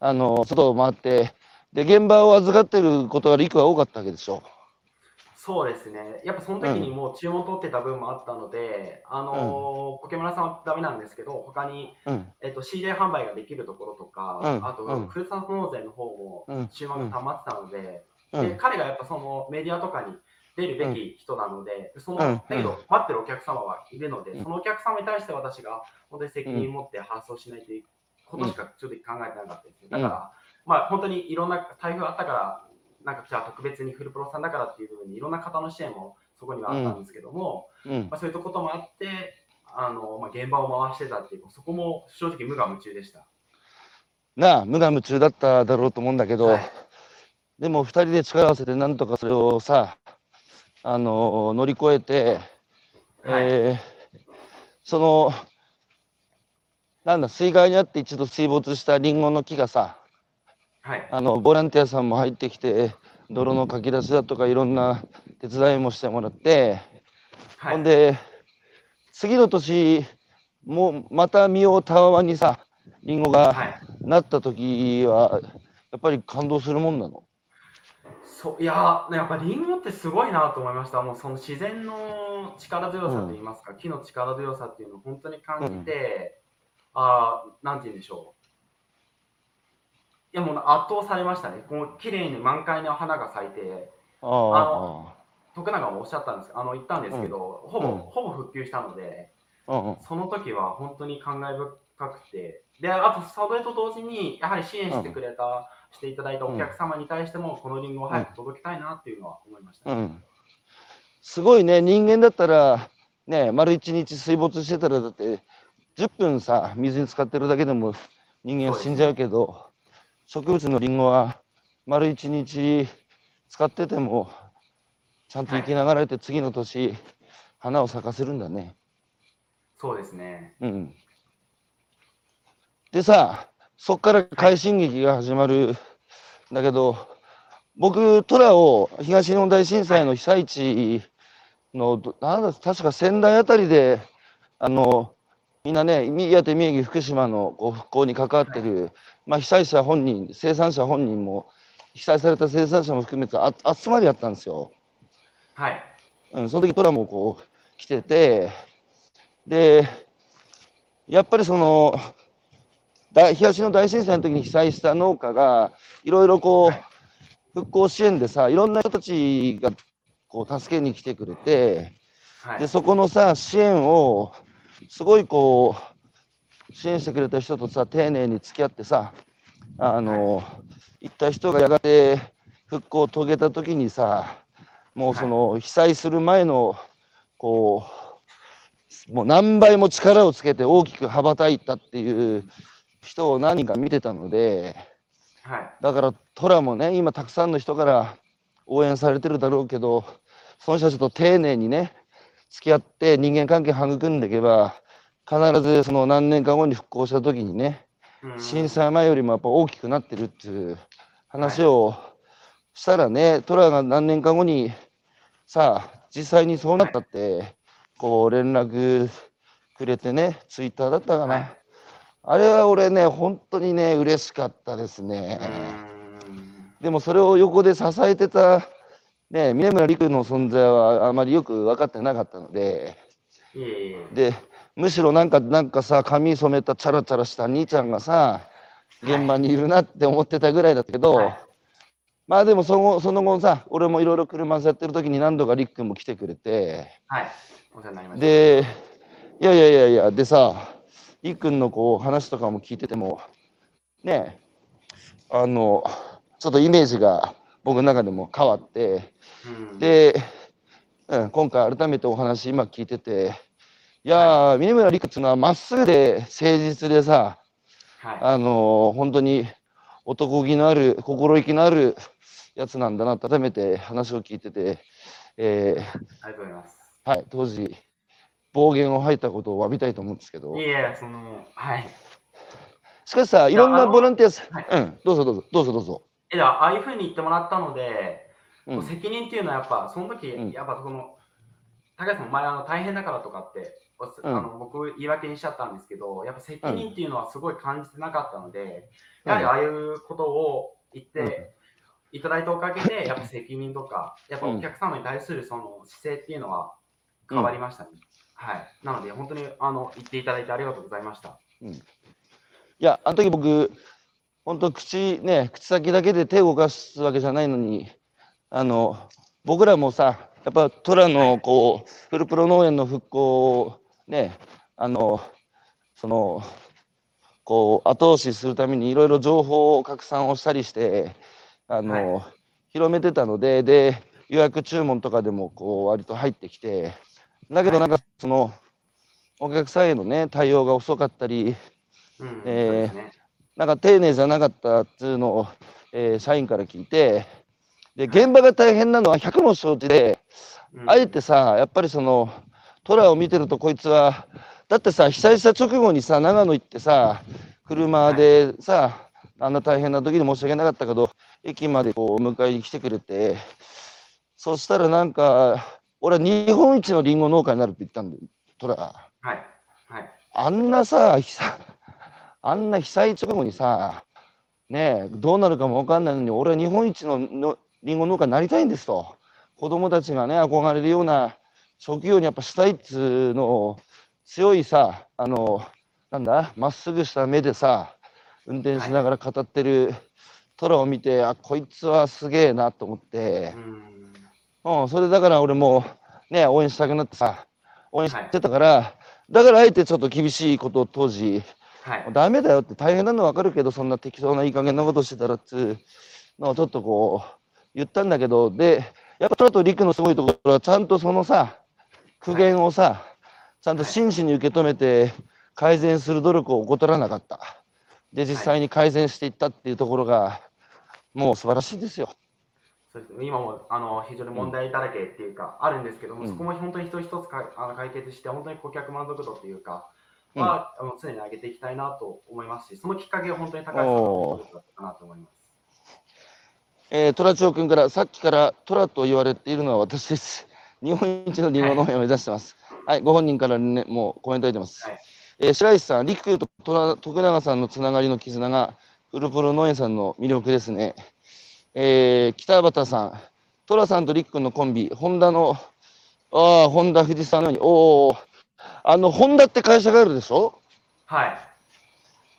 あの、外を回って、で、現場を預かってることが陸は多かったわけでしょ。そうですね。やっぱその時にもう注文取ってた分もあったので、あのーポケモラさんはダメなんですけど、他に、うん。えっと、CJ 販売ができるところとか、うん。あと、うん。ふるさと納税の方もうん。注文が溜まってたので、うん。で彼がやっぱそのメディアとかに出るべき人なので、そのうん。だけど待ってるお客様はいるので、うん。そのお客様に対して私が本当に責任を持って発送しないということしかちょっと考えてなかったですね。だから、まあ本当にいろんな台風あったから、なんかじゃあ特別にフルプロさんだからっていう部分にいろんな方の支援もそこにはあったんですけども、うんま。あ、そういうこともあって、あの、まあ、現場を回してたっていう、そこも正直無我夢中でした。なあ、無我夢中だっただろうと思うんだけど、はいでも2人で力を合わせてなんとかそれをさ、あの乗り越えて、はいえーその、なんだ、水害にあって一度水没したリンゴの木がさ、はい。あのボランティアさんも入ってきて、泥のかき出しだとかいろんな手伝いもしてもらって、はい、ほんで、次の年、もうまた実をたわわにさ、リンゴがはい。なった時は、やっぱり感動するもんなの？そういやーやっぱリンゴってすごいなと思いました。もうその自然の力強さといいますか、木の力強さっていうのを本当に感じて、ああ、なんて言うんでしょう。いやもう圧倒されましたね。こう綺麗に満開の花が咲いて、あの徳永もおっしゃったんですあの言ったんですけど、ほぼ、うん。ほぼ復旧したので、あ、うんうん。その時は本当に感慨深くて、で、あと、それと同時に、やはり支援してくれた、していただいたお客様に対しても、このリンゴを早く届けたいなっていうのは思いました。うん。すごいね、人間だったら、ね、丸一日水没してたら、だって、10分さ、水に浸かってるだけでも人間は死んじゃうけど、植物のリンゴは丸一日使ってても、ちゃんと生きながらえて、次の年、花を咲かせるんだね。そうですね。うん。でさ、そっから快進撃が始まるんだけど、僕、トラを東日本大震災の被災地の、どなんだ、確か仙台あたりで、あの、みんなね、宮手、宮城、福島のこう復興に関わってる、まあ、被災者本人、生産者本人も、被災された生産者も含めてあ集まりやったんですよ。はい。うん、その時トラもこう来てて、で、やっぱりその、大東の大震災の時に被災した農家が、いろいろこはいう復興支援でさ、いろんな人たちがこう助けに来てくれて、で、はい。そこのさ、支援を、すごいこう、支援してくれた人とさ、丁寧に付き合ってさ、あの、行った人がやがて復興を遂げた時にさ、もうその被災する前の、こう、もう何倍も力をつけて大きく羽ばたいたっていう人を何人か見てたので、はい。だからトラもね、今たくさんの人から応援されてるだろうけど、その人たちと丁寧にね、付き合って人間関係育んでいけば、必ずその何年か後に復興した時にね、うん震災前よりもやっぱ大きくなってるっていう話をしたらね、トラが何年か後にさあ、実際にそうなったって、こう連絡くれてね、ツイッターだったかな。はいあれは俺ね、本当にね、嬉しかったですね。でもそれを横で支えてた、ね、峰村陸の存在はあまりよく分かってなかったので。で、むしろなんか、なんかさ、髪染めたチャラチャラした兄ちゃんがさ、現場にいるなって思ってたぐらいだけど、はいまあでもそのその後さ、俺もいろいろ車やってる時に何度か陸君も来てくれて、はい。お世話になりました。で、いやいやいやいや、でさ、陸君のこう話とかも聞いてても、ね、あの、ちょっとイメージが僕の中でも変わって、うん、で、うん、今回改めてお話今聞いてて、いやー、峰村陸っていうのはまっすぐで誠実でさ、はい。あのー本当に男気のある、心意気のあるやつなんだなと改めて話を聞いてて、えーありがとうございます。はい、当時、暴言を吐いたことを詫びたいと思うんですけどい、えいえ、その、はい。しかしさ、いろんなボランティアさはいうん、どうぞどうぞ、どうぞどうぞ。え、では、ああいうふうに言ってもらったので、うん、責任っていうのはやっぱ、その時、うんやっぱその、高橋さん、前あの大変だからとかって、うんあの僕言い訳にしちゃったんですけど、やっぱ責任っていうのはすごい感じてなかったので、うんやはりああいうことを言っていただいたおかげで、やっぱ責任とか、やっぱお客様に対するその姿勢っていうのは変わりましたね。はい。なので、本当にあの言っていただいてありがとうございました。いや、あの時僕、本当口ね、口先だけで手を動かすわけじゃないのに、あの、僕らもさ、やっぱ虎のこう、プルプロ農園の復興をね、あの、その、こう、後押しするためにいろいろ情報を拡散をしたりして、あの、は広めてたので、で、予約注文とかでもこう、割と入ってきて、だけどなんかその、お客さんへのね、対応が遅かったり、うん、えーね。なんか丁寧じゃなかったっていうのを、えー社員から聞いて、で、現場が大変なのは100も承知で、うんあえてさ、やっぱりその、トラを見てるとこいつは、だってさ、被災した直後にさ、長野行ってさ、車でさ、あんな大変な時に申し訳なかったけど、駅までこう迎えに来てくれて、そしたらなんか、俺は日本一のリンゴ農家になるって言ったんだよ、トラが。はい。はい。あんなさ、被災あんな被災直後にさ、ねえ、どうなるかもわかんないのに、俺は日本一ののリンゴ農家になりたいんですと。子供たちがね、憧れるような職業にやっぱしたいっつうのを、強いさ、あの、なんだ、まっすぐした目でさ、運転しながら語ってるトラを見て、あ、こいつはすげえなと思ってう、ん。うん、それだから俺もね、応援したくなってさ、応援してたから、だからあえてちょっと厳しいことを当時、はい。ダメだよって大変なの分かるけど、そんな適当ないい加減なことしてたらっつうのをちょっとこう言ったんだけど、で、やっぱトラとリクのすごいところは、ちゃんとそのさ、苦言をさ、ちゃんと真摯に受け止めて改善する努力を怠らなかった。で、実際に改善していったっていうところが、もう素晴らしいですよ。そうです今もあの非常に問題だらけっていうか、あるんですけども、うんそこも本当に一つ一つかあの解決して、本当に顧客満足度っていうか、うんは、あの常に上げていきたいなと思いますし、そのきっかけが本当に高橋さんのだったかなと思います。えー、トラチョウ君から、さっきからトラと言われているのは私です。日本一のリンゴ農園を目指してます。はい、ご本人からね、もうコメント入れてます。はいえー白石さん、陸空と徳永さんのつながりの絆が、フルプロ農園さんの魅力ですね。えー、北畑さん、トラさんと陸君のコンビ、ホンダの、ああ、ホンダ藤沢のように、おお、あの、ホンダって会社があるでしょ？はい。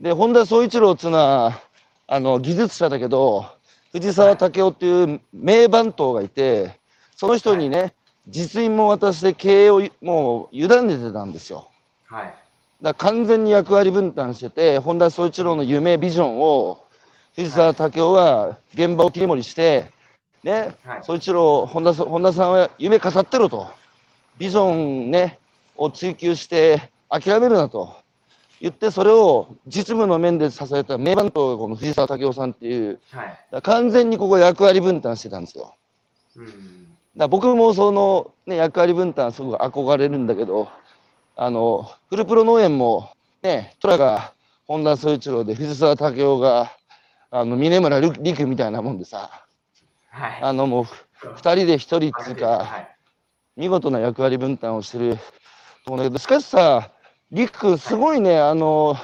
で、本田宗一郎っていうのは、あの、技術者だけど、藤沢武雄っていう名番頭がいて、その人にね、実印も渡して経営をもう委ねてたんですよ。はい。だ完全に役割分担してて、本田宗一郎の夢、ビジョンを、藤沢武雄は現場を切り盛りして、ね、はい。宗一郎、本田そ本田さんは夢語ってろと、ビジョンね、を追求して諦めるなと言って、それを実務の面で支えた名番頭がこの藤沢武雄さんっていう、はい。完全にここ役割分担してたんですよ。うん。だ僕もその、ね、役割分担すごく憧れるんだけど、あの、フルプロ農園も、ね、トラが本田宗一郎で藤沢武雄が、あの、峰村陸みたいなもんでさ、はい。あのもう、二人で一人っていうか、はい。見事な役割分担をしてると思うんだけど、しかしさ、りっくん、すごいね、あの、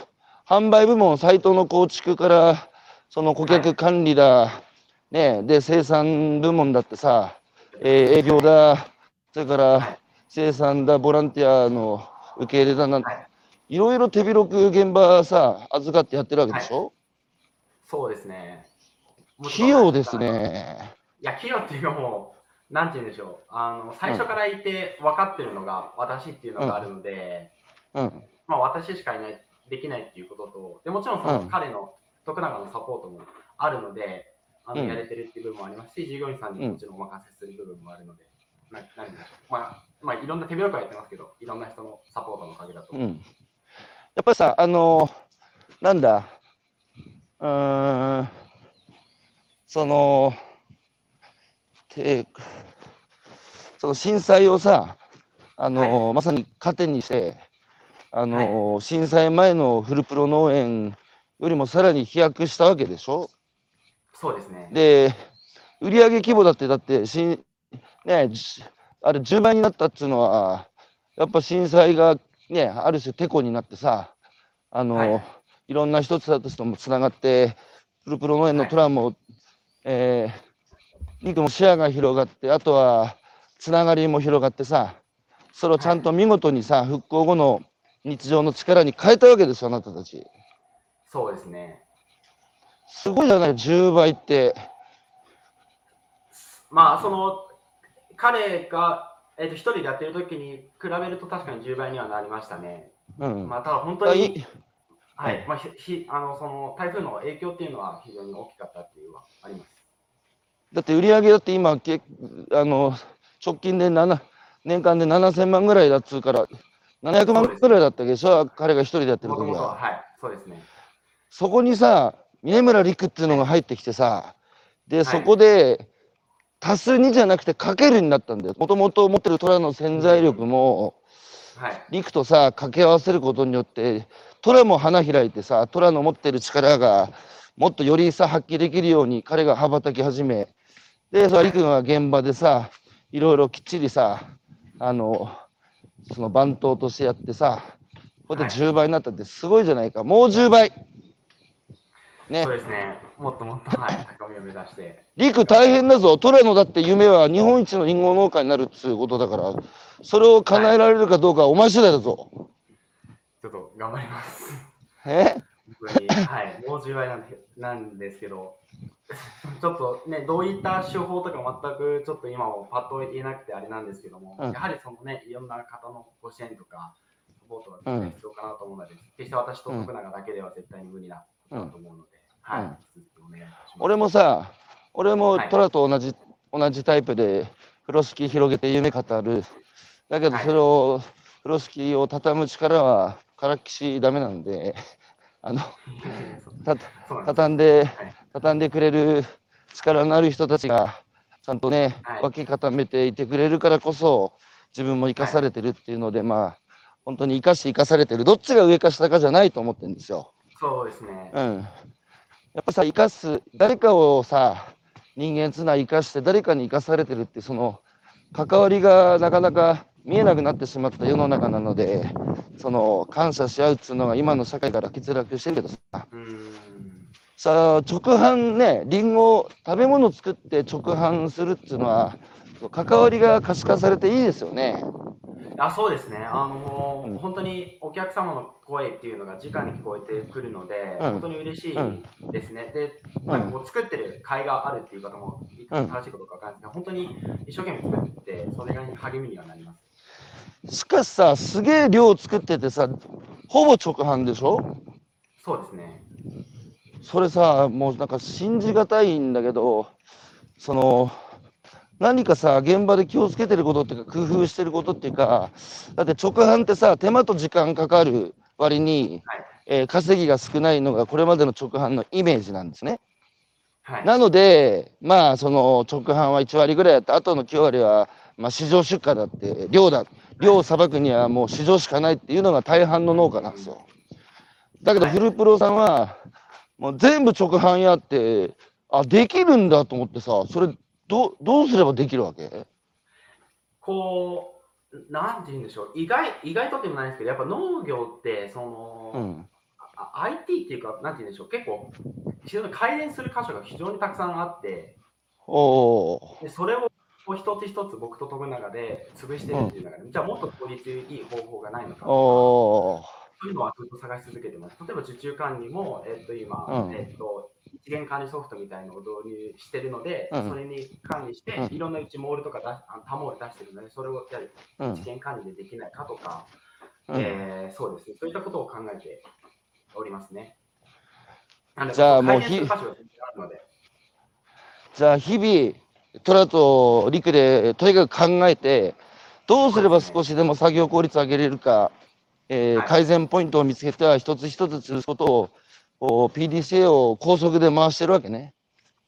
販売部門、サイトの構築から、その顧客管理だ、ね、で、生産部門だってさ、えー営業だ、それから生産だ、ボランティアの受け入れだなんて、はいいろいろ手広く現場さ、預かってやってるわけでしょ、そうですね。器用です。ね。いや、器用っていうかもう、なんて言うんでしょう。あの、最初からいて分かってるのが私っていうのがあるので、うん。まあ私しかいない、できないっていうことと、でもちろんそのうん彼の徳永のサポートもあるので、あのうんやれてるっていう部分もありますし、従業員さんにもちろんお任せする部分もあるので、ななんでしょう。まあ、まあ、いろんな手広くはやってますけど、いろんな人のサポートのおかげだと。うん。やっぱりさ、あのなんだ、うーん、その、てその震災をさ、あのまさに糧にして、あの震災前のフルプロ農園よりもさらに飛躍したわけでしょ？そうですね。で、売上規模だって、だってしん、ね、じあれ10倍になったっていうのは、やっぱ震災がね、ある種てこになってさ、あの、はいい、ろんな一つたちともつながって、プロプロ農園のトラも、えー、リクも視野が広がって、あとはつながりも広がってさ、それをちゃんと見事にさ、復興後の日常の力に変えたわけですよ、あなたたち。そうですね。すごいじゃない、10倍って。まあ、その、彼が、えっと一人でやってる時に比べると確かに10倍にはなりましたね。うん。まあ、ただ本当あにい、はい、まあ、ひひあのその台風の影響っていうのは非常に大きかったっていうのはあります。だって売り上げだって今けあの直近で7年間で7000万ぐらいだっつうから700万くらいだったけどさ、彼が一人でやってる時ははい、そうですね。そこにさ、峰村陸っていうのが入ってきてさ、で、いそこで、足す2じゃなくてかけるになったんだよ。もともと持ってる虎の潜在力も、はい。陸とさ、掛け合わせることによって、虎も花開いてさ、虎の持ってる力が、もっとよりさ、発揮できるように彼が羽ばたき始め、で、その陸が現場でさ、いろいろきっちりさ、あの、その番頭としてやってさ、こうやって10倍になったってすごいじゃないか。もう10倍。ねそう。ですね。もっともっと、はい、高みを目指して。陸大変だぞ。トラのだって夢は日本一のリンゴ農家になるっつうことだから、それを叶えられるかどうかはお前次第だぞ。ちょっと頑張ります。え？本当に、はい、もう10倍なんでなんですけど、ちょっとね、どういった手法とか全くちょっと今もパッと言えなくてあれなんですけども、うんやはりそのね、いろんな方のご支援とか、サポートが必要かなと思うので、決して私と徳永だけでは絶対に無理なことだと思うので、はい、うん。俺もさ、俺もはいトラと同じ、同じタイプで風呂敷広げて夢語る。だけどはいそれを、風呂敷を畳む力はからっきしダメなんで、(laughs) あの、た畳んではい、畳んでくれる力のある人たちが、ちゃんとね、はい分け固めていてくれるからこそ、自分も生かされてるっていうので、まあ、本当に生かし生かされてる。どっちが上か下かじゃないと思ってるんですよ。そうですね。うん。やっぱさ、生かす、誰かをさ、人間つな生かして誰かに生かされてるって、その、関わりがなかなか見えなくなってしまった世の中なので、その、感謝し合うっていうのが今の社会から欠落してるけどさ。さあ、直販ね、リンゴ、食べ物作って直販するっていうのは、関わりが可視化されていいですよね。あそうですね、あのうん本当にお客様の声っていうのが直に聞こえてくるので、うん本当に嬉しいうんですね。で、うんなんかこう作ってる甲斐があるっていう方もうん正しいことかわかんないですけど、本当に一生懸命作って、それが励みにはなります。しかしさ、すげえ量作っててさ、ほぼ直販でしょ？そうですね。それさ、もうなんか信じがたいんだけど、その、何かさ、現場で気をつけてることっていうか、工夫してることっていうか、だって直販ってさ、手間と時間かかる割に、はいえー稼ぎが少ないのがこれまでの直販のイメージなんですね。はい。なので、まあ、その直販は1割ぐらいやって、あとの9割は、まあ、市場出荷だって、量だ、量をさばくにはもう市場しかないっていうのが大半の農家なんですよ。だけど、はいフルプロさんは、もう全部直販やって、あ、できるんだと思ってさ、それ、どう、どうすればできるわけ？こう、なんて言うんでしょう、意外意外とでもないんですけど、やっぱ農業って、その、うん。あ IT っていうか、なんて言うんでしょう、結構、非常に改善する箇所が非常にたくさんあって、おー。でそれを一つ一つ僕と徳永で潰してるっていう中で、じゃあもっと効率いい方法がないのかとかおー。そういうのはずっと探し続けてます。例えば受注管理も、えっと今、うんえっと一元管理ソフトみたいなのを導入してるので、うん。それに管理して、うん。いろんなうちモールとか出しあの他モール出してるので、それをやるうん。一。元管理でできないかとか、うん。えーそうですね、そういったことを考えておりますね。なのでじゃあもう改善する箇所が全然あるので、じゃあ日々、トラとリクでとにかく考えて、どうすれば少しでも作業効率を上げれるか、えーはい。改善ポイントを見つけては一つ一つ潰すことを、PDCA を高速で回してるわけね。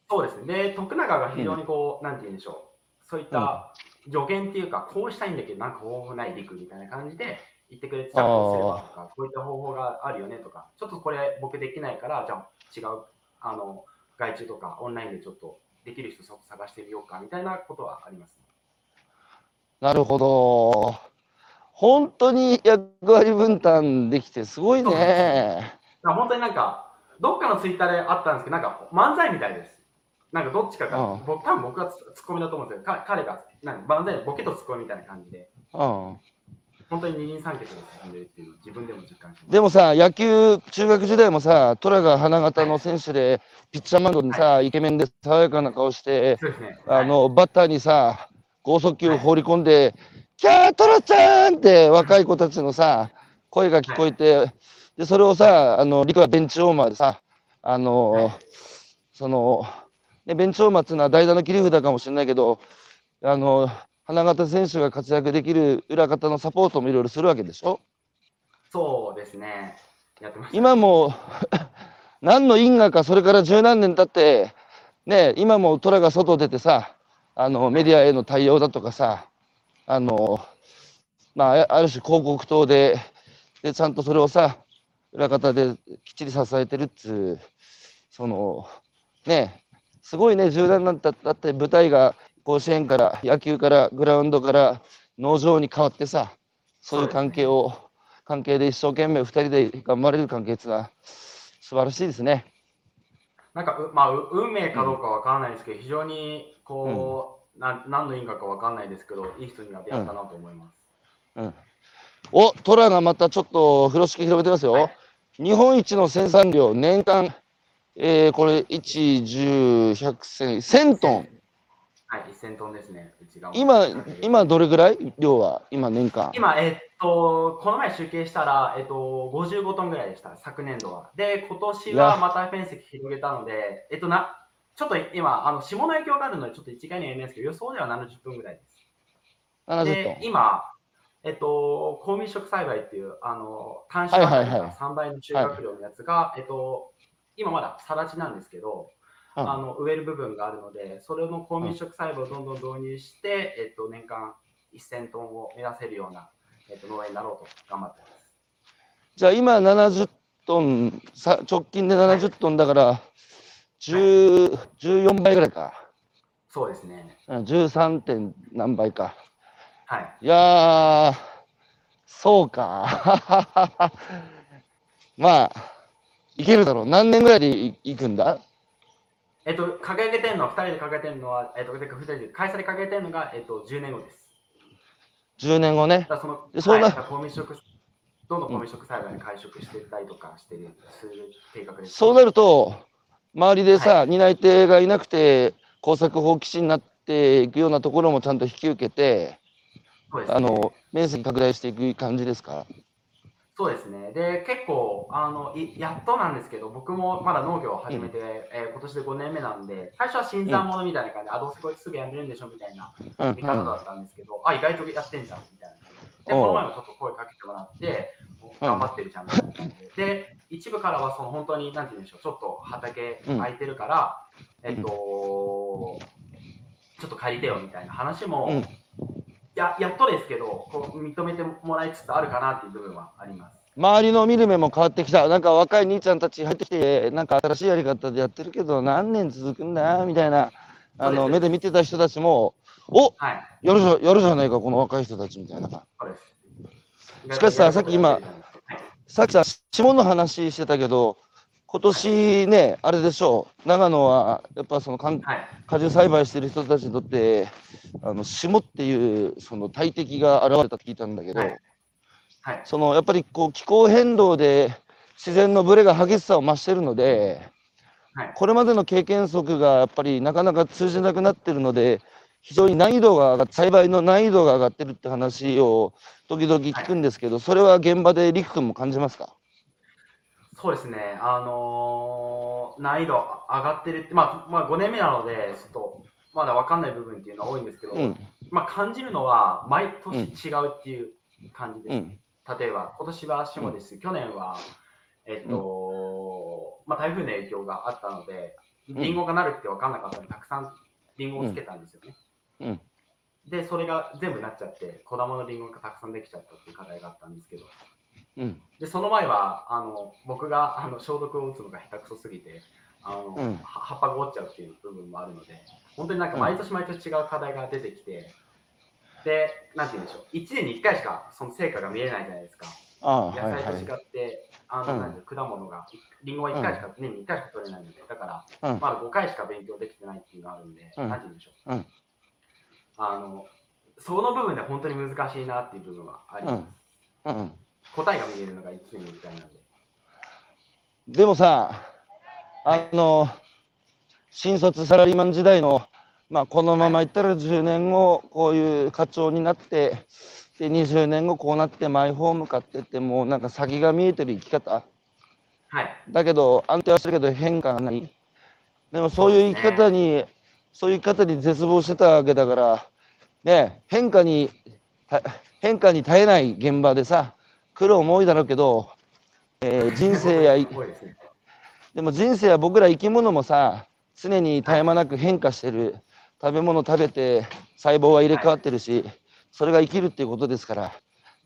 そうですね。で、徳永が非常にこう、なんて言うんでしょう、そういった助言っていうか、こうしたいんだけど、なんか方法ない陸みたいな感じで言ってくれて、じゃあこうすればとか、こういった方法があるよねとか、ちょっとこれ僕できないから、じゃあ違う、あの、外注とかオンラインでちょっとできる人探してみようかみたいなことはあります。なるほど。本当に役割分担できてすごいね。ら本当になんか、どっかのツイッターであったんですけど、なんか漫才みたいです。なんかどっちかが、うん僕多分僕がツツッコミだと思うんですけど、か彼がなんか漫才のボケとツッコミみたいな感じで、うん。本当に二人三脚で進んでるって自分でも実感。でもさ、野球、中学時代もさ、トラが花形の選手で、ピッチャーマウンドにさ、イケメンで爽やかな顔して、そうですね。あの、バッターにさ、剛速球を放り込んで、キャートラちゃんって若い子たちのさ、声が聞こえて、で、それをさ、あの、リクはベンチオーマーでさ、あの、はいその、ね、ベンチオーマーっていうのは代打の切り札かもしれないけど、あの、花形選手が活躍できる裏方のサポートもいろいろするわけでしょ？そうですね。やってました。今も (laughs) 何の因果かそれから十何年経ってね今も虎が外出てさあのメディアへの対応だとかさあのまああある種広告塔ででちゃんとそれをさ裏方できっちり支えてるっつうそのねすごいね柔軟なんだだって舞台が甲子園から野球からグラウンドから農場に変わってさそういう関係を、関係で一生懸命2人で頑張れる関係っていうのは素晴らしいですね。なんか、うまあ、う運命かどうかわからないですけど、非常にこう、なん何の因果かわかんないですけど、いい人には出会ったなと思います。うん、おトラがまたちょっと風呂敷広げてますよ。はい日本一の生産量年間、えーこれ1、10、100、1000、1000トン。はい、1000トンですね。今、今どれぐらい？量は今年間。今、えっと、この前集計したら、えっと、55トンぐらいでした、昨年度は。で、今年はまた面積広げたので、えっとな、ちょっと今、あの霜の影響があるので、ちょっと一概には言えないですけど、予想では70分ぐらいです。70でトン。今、えっと、公民食栽培っていう、あの、監視はいはいはいが3倍の収穫量のやつが、えっと、今まだ更地なんですけど、うんあの植える部分があるので、それの公民食栽培をどんどん導入して、えっと、年間1000トンを目指せるような、えっと、農園になろうと頑張ってます。じゃあ今70トン、さ直近で70トンだから、10 14倍ぐらいか。そうですね。うん 13. 点何倍か。はい。いやー、そうか。(laughs) まあ、いけるだろう。何年ぐらいでいいくんだ？えっと、掲げてるのは、2人で掲げてるのは、えっと、てか2人で、会社で掲げてるのが、えっと、10年後です。?10 年後ね。その、でそんなはい、どんどん公民食栽培に会食していったりとかしてる、する計画です。そうなると、周りでさ、担い手がいなくて、耕作放棄地になっていくようなところもちゃんと引き受けて、そうですね。あの、面積拡大していく感じですか？そうですね。で、結構、あのいやっとなんですけど、僕もまだ農業を始めて、えー今年で5年目なんで、最初は新参者みたいな感じで、あ、どうせこいつすぐやめるんでしょみたいなうん、見方だったんですけど、あ、意外とやってんじゃんみたいな。で、この前もちょっと声かけてもらって、頑張ってるじゃんみたいな感じで。で、一部からはその本当に、なんて言うんでしょう、ちょっと畑空いてるから、えっと、ちょっと借りてよみたいな話も、うんややっとですけどこう、認めてもらいつつあるかなっていう部分はあります。周りの見る目も変わってきた。なんか若い兄ちゃんたち入ってきて、なんか新しいやり方でやってるけど、何年続くんだみたいな、あの、目で見てた人たちも、おはい、やるじゃ、やるじゃないか、この若い人たちみたいな。しかしささっき今はいさっきさ、下の話してたけど、今年ね、あれでしょう、長野はやっぱそのはい、果樹栽培してる人たちにとって、あの霜っていうその大敵が現れたって聞いたんだけど、はい。はい、そのやっぱりこう気候変動で自然のブレが激しさを増してるので、はい。これまでの経験則がやっぱりなかなか通じなくなってるので、非常に難易度が上がっ栽培の難易度が上がってるって話を時々聞くんですけど、それは現場で陸君も感じますか？そうですね、あのー難易度上がってるって、まあ、まあ、5年目なので、ちょっとまだ分かんない部分っていうのは多いんですけど、うん、まあ、感じるのは毎年違うっていう感じです。うん、例えば、今年は霜です、去年は、えっと、まあ、台風の影響があったので、ん。リンゴがなるって分かんなかったので、たくさんリンゴをつけたんですよね。うん、で、それが全部なっちゃって、子供のリンゴがたくさんできちゃったっていう課題があったんですけど、うん、でその前はあの僕があの消毒を打つのが下手くそすぎてあの、うん。は葉っぱが折っちゃうっていう部分もあるので、本当になんか毎年毎年違う課題が出てきて、で、なんて言うんでしょう、1年に1回しかその成果が見えないじゃないですか。野菜と違はい。って、あの果物が、リンゴは1回しか、年に1回しか取れないので、だから、うん。まだ5回しか勉強できてないっていうのがあるんで、うん。なんて言うんでしょう。うん。あのその部分で本当に難しいなっていう部分はあります。答えが見えるのが1年に1回なんで。でもさ、あの、新卒サラリーマン時代の、まあ、このままいったら10年後、こういう課長になって、で、20年後こうなってマイホーム買ってって、もうなんか先が見えてる生き方。はい。だけど、安定はしてるけど変化がない。でもそういう生き方に、そういう生き方に絶望してたわけだから、ね、変化に、た変化に耐えない現場でさ、苦労も多いだろうけど、えー人生やでも人生は僕ら生き物もさ、常に絶え間なく変化してる。食べ物食べて細胞は入れ替わってるし、それが生きるっていうことですから。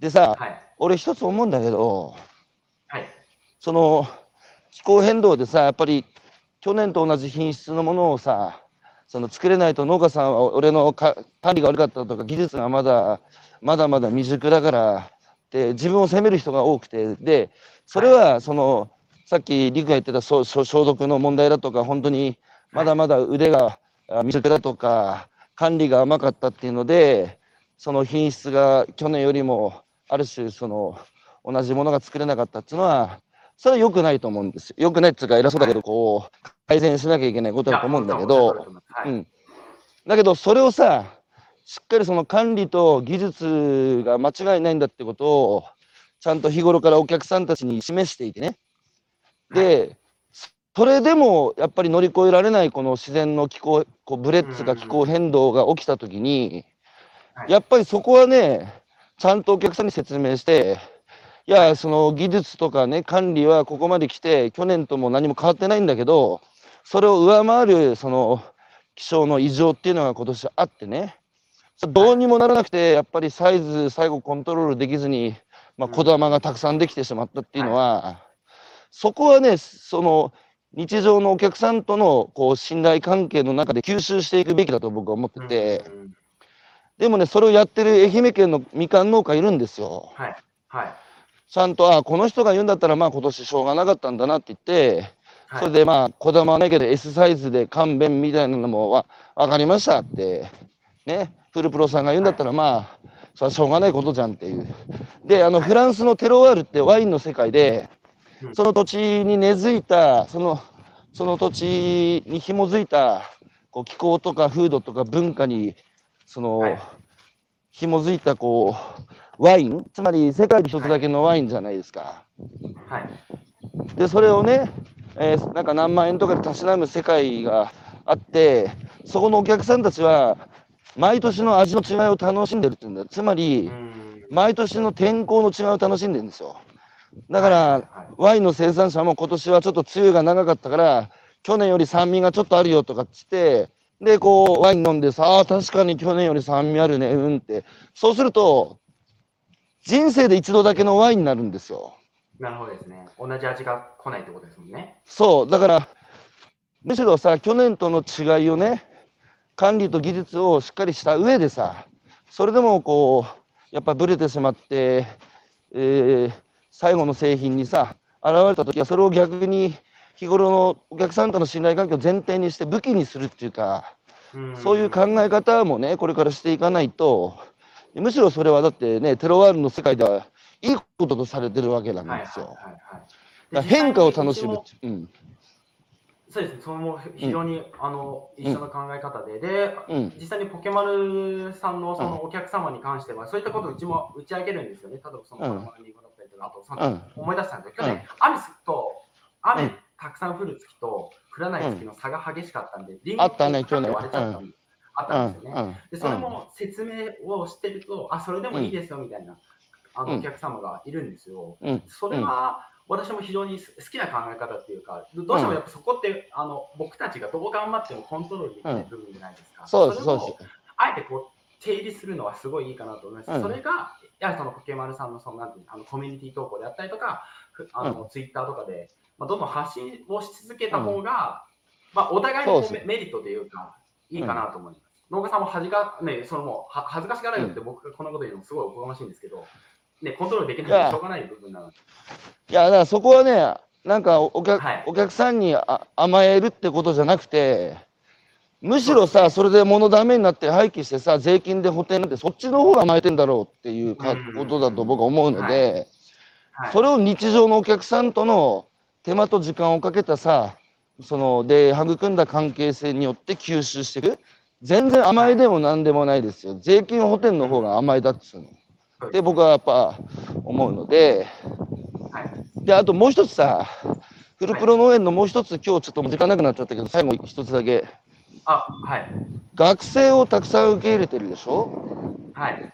でさ、はい。俺一つ思うんだけど、はい。その気候変動でさ、やっぱり去年と同じ品質のものをさ、その作れないと農家さんは俺のか管理が悪かったとか技術がまだまだまだ未熟だからで自分を責める人が多くてでそれはそのさっき陸が言ってた消毒の問題だとか本当にまだまだ腕があ未熟だとか管理が甘かったっていうのでその品質が去年よりもある種その同じものが作れなかったっていうのはそれは良くないと思うんですよ。良くないっていうか偉そうだけどこう改善しなきゃいけないことだと思うんだけど。はい。うん、だけどそれをさしっかりその管理と技術が間違いないんだってことをちゃんと日頃からお客さんたちに示していてね。でそれでもやっぱり乗り越えられないこの自然の気候こうブレッツが気候変動が起きた時にはい。やっぱりそこはねちゃんとお客さんに説明していやその技術とかね管理はここまで来て去年とも何も変わってないんだけどそれを上回るその気象の異常っていうのが今年あってねどうにもならなくてやっぱりサイズ最後コントロールできずに、まあ、小玉がたくさんできてしまったっていうのは、そこはねその日常のお客さんとのこう信頼関係の中で吸収していくべきだと僕は思ってて、うんでもねそれをやってる愛媛県のみかん農家いるんですよ。はい。はい。ちゃんとあこの人が言うんだったらまあ今年しょうがなかったんだなって言ってはいそれでまあ、こだまはないけど S サイズで勘弁みたいなのもわ分かりましたって、ね、フルプロさんが言うんだったらまあ、それはしょうがないことじゃんっていう。で、あの、フランスのテロワールってワインの世界でう、んその土地に根付いた、その、その土地に紐づいた、こう気候とか風土とか文化に、その、はい紐づいたこう、ワイン、つまり世界で一つだけのワインじゃないですか。はい。でそれをね、えーなんか何万円とかでたしなむ世界があってそこのお客さんたちは毎年の味の違いを楽しんでるっていうんだよ。つまりうん。毎年の天候の違いを楽しんでるんですよ。だかはいらはい。ワインの生産者も今年はちょっと梅雨が長かったから去年より酸味がちょっとあるよとかっつってでこうワイン飲んでさあー確かに去年より酸味あるねうんって。そうすると人生で一度だけのワインになるんですよ。なるほどですね。同じ味が来ないってことですもんね。そう、だから、むしろさ、去年との違いをね、管理と技術をしっかりした上でさ、それでもこう、やっぱブレてしまって、えー最後の製品にさ、現れた時は、それを逆に日頃のお客さんとの信頼関係を前提にして武器にするっていうか、んそういう考え方もね、これからしていかないと、むしろそれはだってね、テロワールの世界ではいいこととされてるわけなんはいですよ。はいはいはいだから変化を楽しむ。うんそうですね、それも非常に、あの一緒の考え方で、で、うん。実際にポケマルさんのそのお客様に関しては、そういったことをうちも打ち上げるんですよね。例えばそのうんポケマルリンゴだったりとか、あとそうん。の思い出したんですけど、去うん。年、雨すと、雨うん。たくさん降る月と降らない月の差が激しかったんで、リンゴあったね去年。割れちゃったん。あったんですよね。でそれも説明をしてると、あ、それでもいいですよみたいな、あうん。のお客様がいるんですよ。うん。それは私も非常に好きな考え方っていうか、どうしてもやっぱそこって、あの僕たちがどう頑張ってもコントロールできない部分じゃないですか。そうです、そうです。あえてこう定義するのはすごいいいかなと思います。うんそれが、やはりそのポケマルさんのそのなんていうのあのコミュニティ投稿であったりとか、ふあのツイッターとかで、まあ、どんどん発信をし続けた方が、まあ、お互いにこうメメリットというか、いいかなと思います。農家さんも恥か、ね、そのもうは恥ずかしがられるって僕がこんなこと言うのもすごいおこがましいんですけど、ね、コントロールできないしょうがない部分なので。いや、だからそこはね、なんかお客,、はいお客さんにあ甘えるってことじゃなくて、むしろさ、それで物ダメになって廃棄してさ、税金で補填なんて、そっちの方が甘えてんだろうっていうことだと僕は思うので、はい、それを日常のお客さんとの手間と時間をかけたさ、そので育んだ関係性によって吸収していく。全然甘えでも何でもないですよ。税金補填の方が甘えだっつうの。で、僕はやっぱ思うので、はいで、あともう一つさ、フルプロ農園のもう一つ、今日ちょっと時間なくなっちゃったけど、最後一つだけ。あ、はい。学生をたくさん受け入れてるでしょ？はい。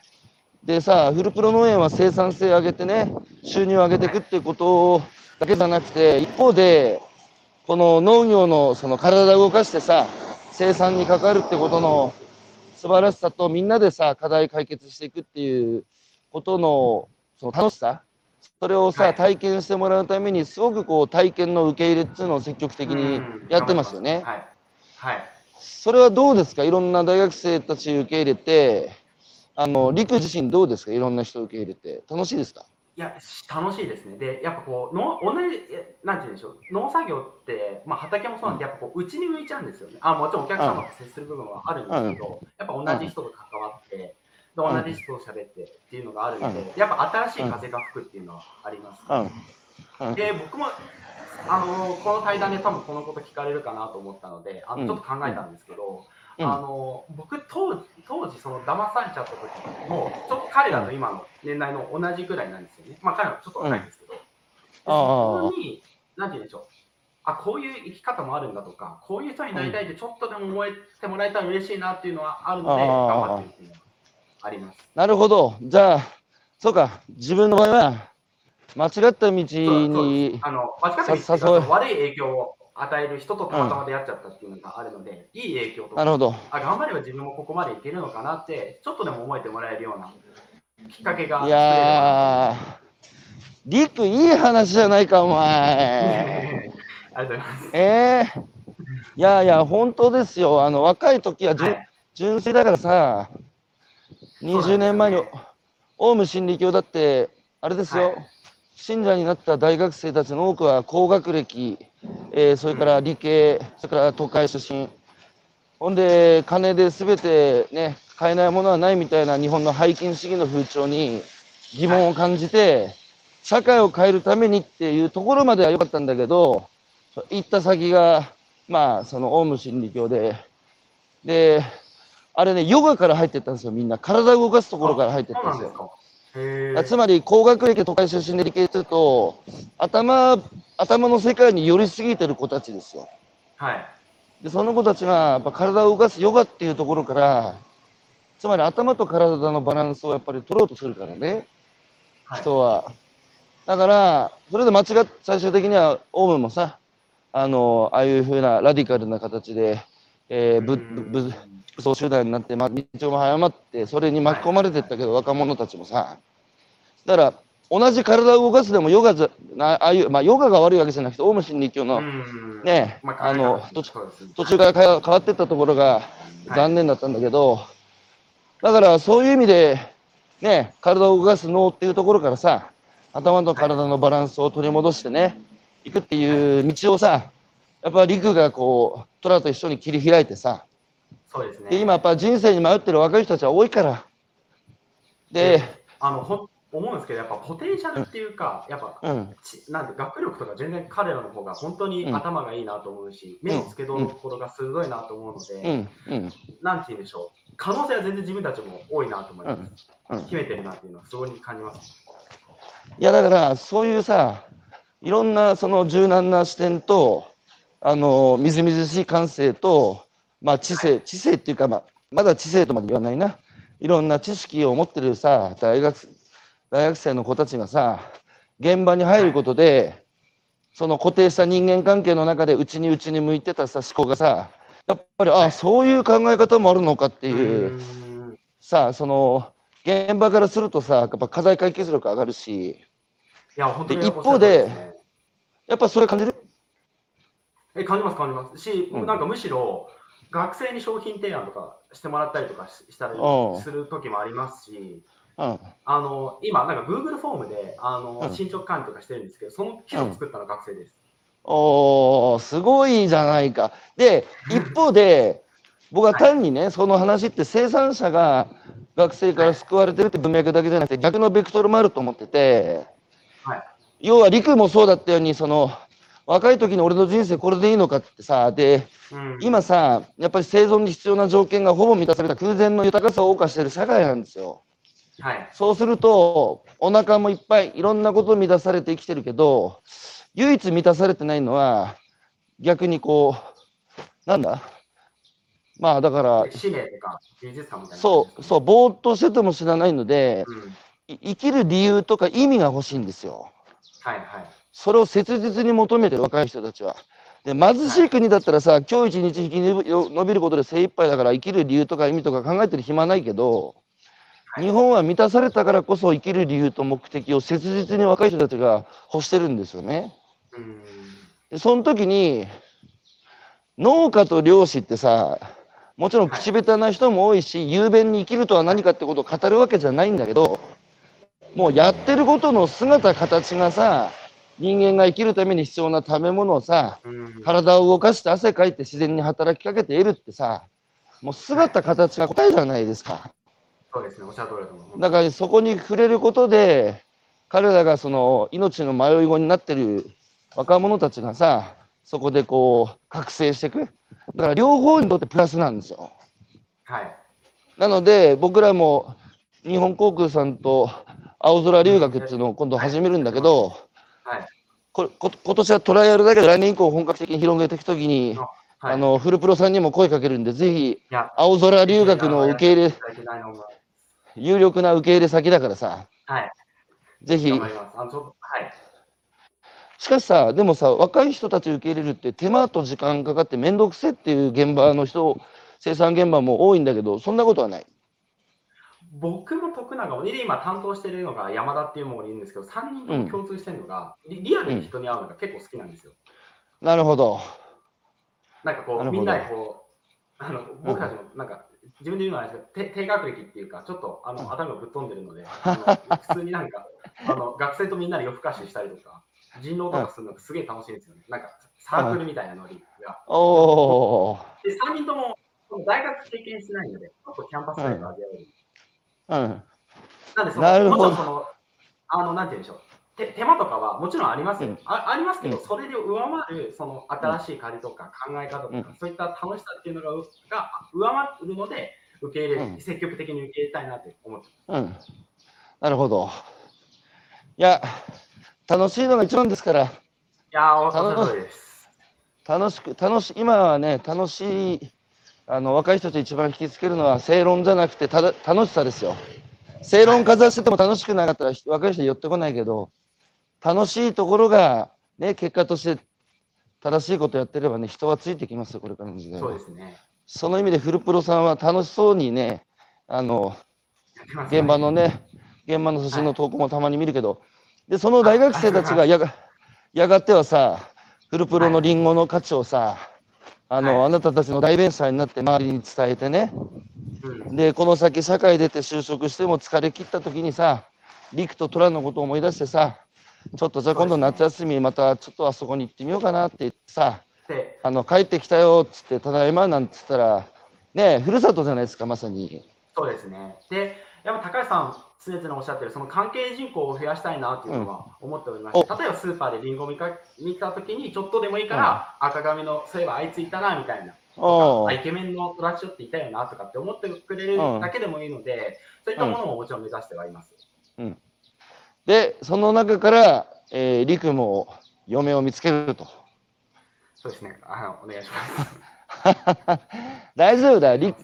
でさ、フルプロ農園は生産性上げてね、収入を上げていくっていうことだけじゃなくて、一方で、この農業のその体を動かしてさ、生産に関わるってことの素晴らしさと、みんなでさ、課題解決していくっていうことのその楽しさ、それをさ、はい体験してもらうために、すごくこう体験の受け入れっていうのを積極的にうんやってますよね。はい。はい。それはどうですか？いろんな大学生たち受け入れて、あの、陸自身どうですか？いろんな人受け入れて。楽しいですか？いや、し楽しいですね。で、やっぱこう、の同じ、えなんて言うんでしょう、農作業って、まあ、畑もそうなんで、やっぱこう、うちに向いちゃうんですよね。あもちろんお客様と接する部分はあるんですけど、やっぱ同じ人と関わって、で同じ人と喋ってっていうのがあるので、やっぱ新しい風が吹くっていうのはあります。うん。うん。で、僕も、あのこの対談で多分このこと聞かれるかなと思ったので、あうん。のちょっと考えたんですけど、うん。あの僕当時、当時その騙されちゃった時も、ちょっと彼らと今の年代の同じぐらいなんですよね。まあ彼らはちょっと若いんですけど、そこに、なんて言うんでしょう。あこういう生き方もあるんだとか、こういう人になりたいってちょっとでも思えてもらえたら嬉しいなっていうのはあるので、頑張ってるって。いうのはあります。なるほど。じゃあ、そうか。自分の場合は、間違った道に、あの間違った道悪い影響を与える人とたまたま出会っちゃったっていうのがあるので、いい影響とかなるほど。あ頑張れば自分もここまでいけるのかなって、ちょっとでも思えてもらえるようなきっかけがいやー、りく、いい話じゃないか、お前。ありがとうございます。えー、いやいや、本当ですよ。あの、若い時はじゅ、はい純粋だからさ、20年前にオウム真理教だって、あれですよ、はい。信者になった大学生たちの多くは高学歴、えーそれから理系、それから都会出身、ほんで、金で全てね、買えないものはないみたいな日本の拝金主義の風潮に疑問を感じて、社会を変えるためにっていうところまでは良かったんだけど、行った先が、まあ、そのオウム真理教で、で、あれね、ヨガから入ってったんですよ、みんな。体を動かすところから入ってったんですよ。すつまり、高学歴、都会出身で理系すると、頭、頭の世界に寄りすぎてる子たちですよ。はい。で、その子たちが、やっぱ体を動かすヨガっていうところから、つまり頭と体のバランスをやっぱり取ろうとするからね、はい。人は。だから、それで間違っ、最終的には、オウムもさ、あの、ああいうふうなラディカルな形で、えー、ぶ、ぶ、ぶ、武装集団になって、ま、道も早まって、それに巻き込まれてったけど、若者たちもさ、だから、同じ体を動かすでもヨガじゃ、なああいう、まあ、ヨガが悪いわけじゃなくて、オウム真理教の、うん。ねまあの考え方。どっちそうですね。途中から変わってったところが残念だったんだけど、だからそういう意味で、ね、体を動かす脳っていうところからさ、頭と体のバランスを取り戻してね、いくっていう道をさ、やっぱ陸がこう、虎と一緒に切り開いてさ、そうですね。で今やっぱ人生に迷ってる若い人たちは多いから。で、あのほん思うんですけど、やっぱポテンシャルっていうか、やっぱうん、ちなんで学力とか全然彼らの方が本当にうん頭がいいなと思うし、目の付けどころが鋭いなと思うので、うん、うん、なんて言うんでしょう、可能性は全然自分たちも多いなと思います。うん。秘めてるなっていうのはすごい感じます。いやだからそういうさいろんなその柔軟な視点とあのみずみずしい感性と、まあ、知性知性っていうか、まあ、まだ知性とまで言わないな。いろんな知識を持ってるさ大学大学生の子たちがさ現場に入ることで、その固定した人間関係の中で内に内に向いてたさ思考がさやっぱりあそういう考え方もあるのかっていう。さあその現場からするとさやっぱ課題解決力上がるし。いや、本当にで一方でやっぱそれ感じる？え感じます、感じます。し、うん。なんかむしろ学生に商品提案とかしてもらったりとかししたりうんする時もありますし、うん。あの今、なんか Google フォームであの、うん。進捗管理とかしてるんですけど、その機能を作ったのは学生です。おーすごいじゃないか。で一方で僕は単にねその話って生産者が学生から救われてるって文脈だけじゃなくて逆のベクトルもあると思っててはい。要は陸もそうだったようにその若い時に俺の人生これでいいのかってさでうん今さやっぱり生存に必要な条件がほぼ満たされた空前の豊かさを謳歌してる社会なんですよ。はい。そうすると、お腹もいっぱいいろんなこと満たされて生きてるけど、唯一満たされてないのは、逆にこう、なんだ？まあだから。そう、そう、ぼーっとしてても知らないので、うん。い生きる理由とか意味が欲しいんですよ。はいはい。それを切実に求めてる若い人たちは。で貧しい国だったらさ、今日一日生き延びることで精一杯だから生きる理由とか意味とか考えてる暇ないけど、はい日本は満たされたからこそ生きる理由と目的を切実に若い人たちが欲してるんですよね。うん。でその時に農家と漁師ってさもちろん口下手な人も多いし、雄弁に生きるとは何かってことを語るわけじゃないんだけどもうやってることの姿形がさ人間が生きるために必要な食べ物をさうん。体を動かして汗かいて自然に働きかけて得るってさもう姿形が答えじゃないですか。そうですね、おっしゃる通りだと思う。だからそこに触れることで彼らがその命の迷い子になってる若者たちがさそこでこう覚醒していくだから両方にとってプラスなんですよはい。なので僕らも日本航空さんと青空留学っていうのを今度始めるんだけどはい。これこ今年はトライアルだけど来年以降本格的に広げていくときに、はい、あのフルプロさんにも声かけるんでぜひ青空留学の受け入れ有力な受け入れ先だからさはい。ぜひ。しかしさ、でもさ、若い人たち受け入れるって手間と時間かかって面倒くせえっていう現場の人、生産現場も多いんだけど、そんなことはない。僕の得なが、で今担当してるのが山田っていうものがいるんですけど、3人とも共通してるのが、リリアルに人に会うのが結構好きなんですよ。なるほど。なんかこう、みんなでこう、あの僕たちもなんか、自分で言うのはあれですけど、低低学歴っていうか、ちょっとあの頭がぶっ飛んでるので、普通になんか (laughs) あの学生とみんなで夜更かししたりとか、人狼とかするのがすげえ楽しいんですよね。なんかサークルみたいなノリが。おー。で、3人とも大学経験してないので、ちょっとキャンパスライフを味わえる。うん。なんでその、なるほどその、あの、なんて言うんでしょう。手手間とかはもちろんありますよ、うんあありますけど、うんそれで上回るその新しい借りとか考え方とか、うんそういった楽しさっていうのがうが上回るので、受け入れ、うん積極的に受け入れたいなって思ってうん。なるほど。いや、楽しいのが一番ですから、いやー、おっしゃです。楽しく、楽し今はね、楽しい、あの、若い人たち一番引きつけるのは正論じゃなくてただ楽しさですよ。正論かざしてても楽しくなかったら若い人寄ってこないけど、楽しいところが、ね、結果として正しいことやってればね、人はついてきますよ、これからの時代はそうですね。その意味でフルプロさんは楽しそうにね、あの、現場のね、現場の写真の投稿もたまに見るけど、で、その大学生たちがやがやがてはさ、フルプロのリンゴの価値をさ、あの、はい。あなたたちの代弁者になって周りに伝えてね、うん。で、この先社会出て就職しても疲れ切った時にさ、陸と虎のことを思い出してさ、ちょっとじゃあ今度夏休みまたちょっとあそこに行ってみようかなって言ってさ、で、あの、帰ってきたよっつって、ただいまなんつったら、ねえ、ふるさとじゃないですか、まさに。そうですね。で、やっぱ高橋さん、常々おっしゃってる、その関係人口を増やしたいなっていうのは思っておりまして、お例えばスーパーでリンゴを見か見たときに、ちょっとでもいいから、赤髪の、そういえばあいついたなみたいな、イケメンのトラッシュっていたよなとかって思ってくれるうんだけでもいいので、そういったものももちろん目指してはいます。で、その中から、えー、陸も嫁を見つけると。そうですね。あのお願いします。(laughs) 大丈夫だよ、り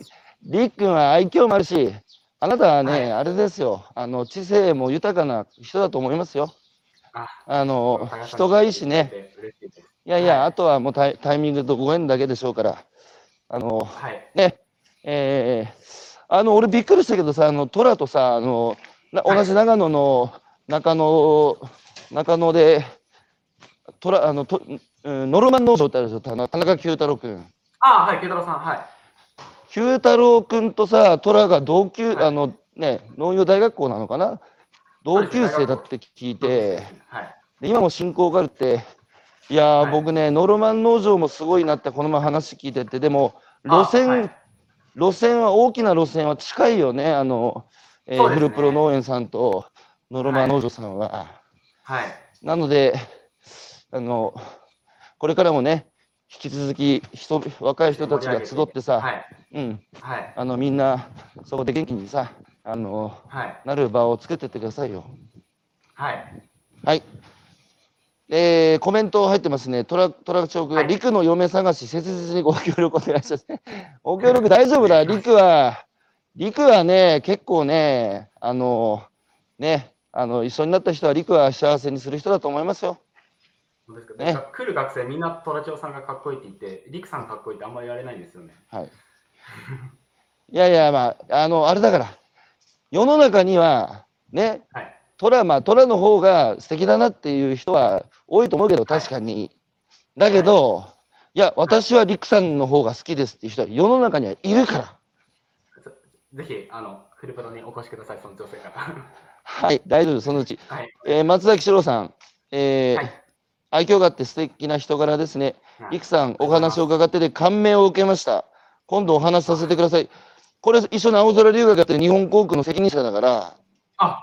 りっくんは愛嬌もあるし、あなたはね、はいあれですよ、あの知性も豊かな人だと思いますよ。ああの人がいいしね、。いやいや、はいあとはもうタイタイミングとご縁だけでしょうから、あのはい。ね、えー、あの俺びっくりしたけどさ、あの虎とさ、あの同じ長野の中野中野で、虎あのと、うん、ノルマン農場ってあるでしょ、田中田中九太郎君。あはい、ケ太郎さん、はい。九太郎君とさ、虎が同級、はい。あのね、農業大学校なのかな？同級生だって聞いて、はい。で今も親交があるって、いやー、はい。僕ね、ノルマン農場もすごいなって、この前話聞いてて、でも、路線、路線は、大きな路線は近いよね、あの、えーね。フルプロ農園さんとノルマン農場さんは。はい。なので、あの、これからもね、引き続き人、若い人たちが集ってさ、はい。うん、はい。あのみんなそこで元気にさあのはい。なる場を作ってってくださいよ。はい。はい。えーコメント入ってますね。トラトラチョークが、はい陸の嫁探し、切実にご協力お願いします。(laughs) ご協力大丈夫だ。陸は、陸はね、結構ね、あの、ね、あの、一緒になった人は陸は幸せにする人だと思いますよ。ね来る学生みんなトラチョウさんがかっこいいって言って、リクさんかっこいいってあんまり言われないんですよね。はい。いやいや、まあ、あの、あれだから、世の中には、ね、はい。トラ、まあ、トラの方が素敵だなっていう人は多いと思うけど、確かに。だけど、いや、私はリクさんの方が好きですっていう人は世の中にはいるから。ぜひ、あの、フルプロにお越しください、その女性から。はい、大丈夫、そのうち。はい。えー松崎史郎さん、えーはい愛嬌があって素敵な人柄ですね。リクさん、お話を伺ってで感銘を受けました。今度お話しさせてください。これ、一緒に青空留学やってる日本航空の責任者だから、あ、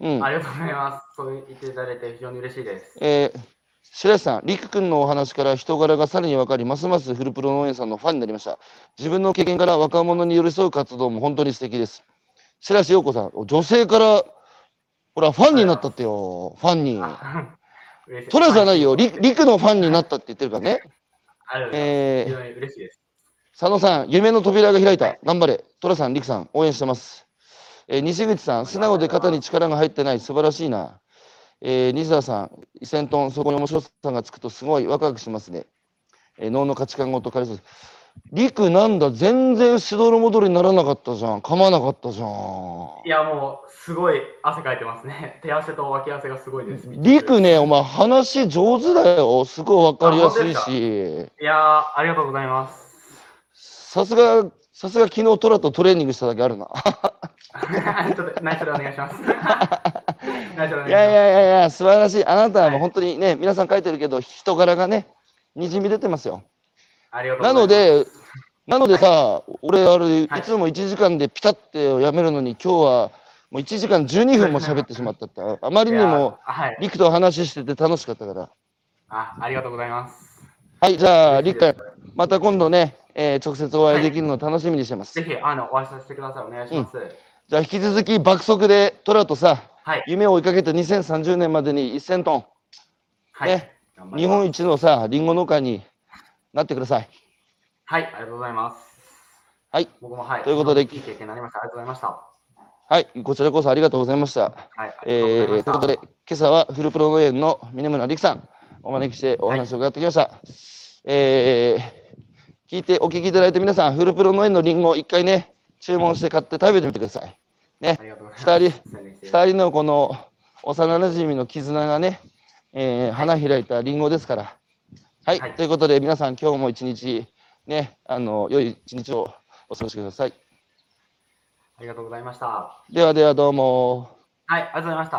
うんあ。りがとうございます。そう言っていただいて非常に嬉しいです。えー、白石さん、りく君のお話から人柄がさらに分かり、ますますフルプロ農園さんのファンになりました。自分の経験から若者に寄り添う活動も本当に素敵です。白石陽子さん、女性から、ほら、ファンになったってよ、ファンに。(laughs) トラじゃないよ、はりりくのファンになったって言ってるからね。ありがとうございます。えー非常に嬉しいです。佐野さん、夢の扉が開いた。頑張れ。トラさん、りくさん、応援してます。えー西口さん、素直で肩に力が入ってない。素晴らしいな。えー西田さん、1000トン、そこに面白さがつくとすごいワクワクしますね。えー脳の価値観ごと変えそうです。りくなんだ、全然しどろもどろにならなかったじゃん。噛まなかったじゃん。いや、もう、すごい汗かいてますね。(laughs) 手汗と脇汗がすごいです。りくね、お前話上手だよ。すごいわかりやすいし。いやー、ありがとうございます。さすが、さすが昨日トラとトレーニングしただけあるな。(laughs) ちょっと (laughs) 内緒でお願いします。いやいやいやいや、素晴らしい。あなたはもう本当にね、皆さん書いてるけど、人柄がね、にじみ出てますよ。ないので、なのでさ、俺、あれ、いはいつも1時間でピタってやめるのに、今日はもう1時間12分も喋ってしまったって、あまりにも、はい。リクと話してて楽しかったから。あ、ありがとうございます。はい、じゃあ、リクまた今度ね、えー直接お会いできるのを楽しみにしてます。ひ、あの、お会いさせてください。お願いします。じゃあ、引き続き爆速でトラとさ、はい。夢を追いかけて2030年までに1000トン、はい。ね日本一のさ、リンゴ農家になってください。はい、ありがとうございます。はい。僕もはい。ということでいい経験になりました。ありがとうございました。はい、こちらこそありがとうございました。はい。あえー、ということで、今朝はフルプロ農園の峰村陸さん、お招きしてお話を伺ってきました。えー、聞いてお聞きいただいて皆さん、フルプロ農園のリンゴ一回ね、注文して買って食べてみてください。ね。二宣伝して二人のこの幼馴染の絆がね、えー花開いたリンゴですから。はい、はいということで皆さん今日も一日、ね、あの、良い一日をお過ごしください。ありがとうございました。ではではどうも。はい、ありがとうございました。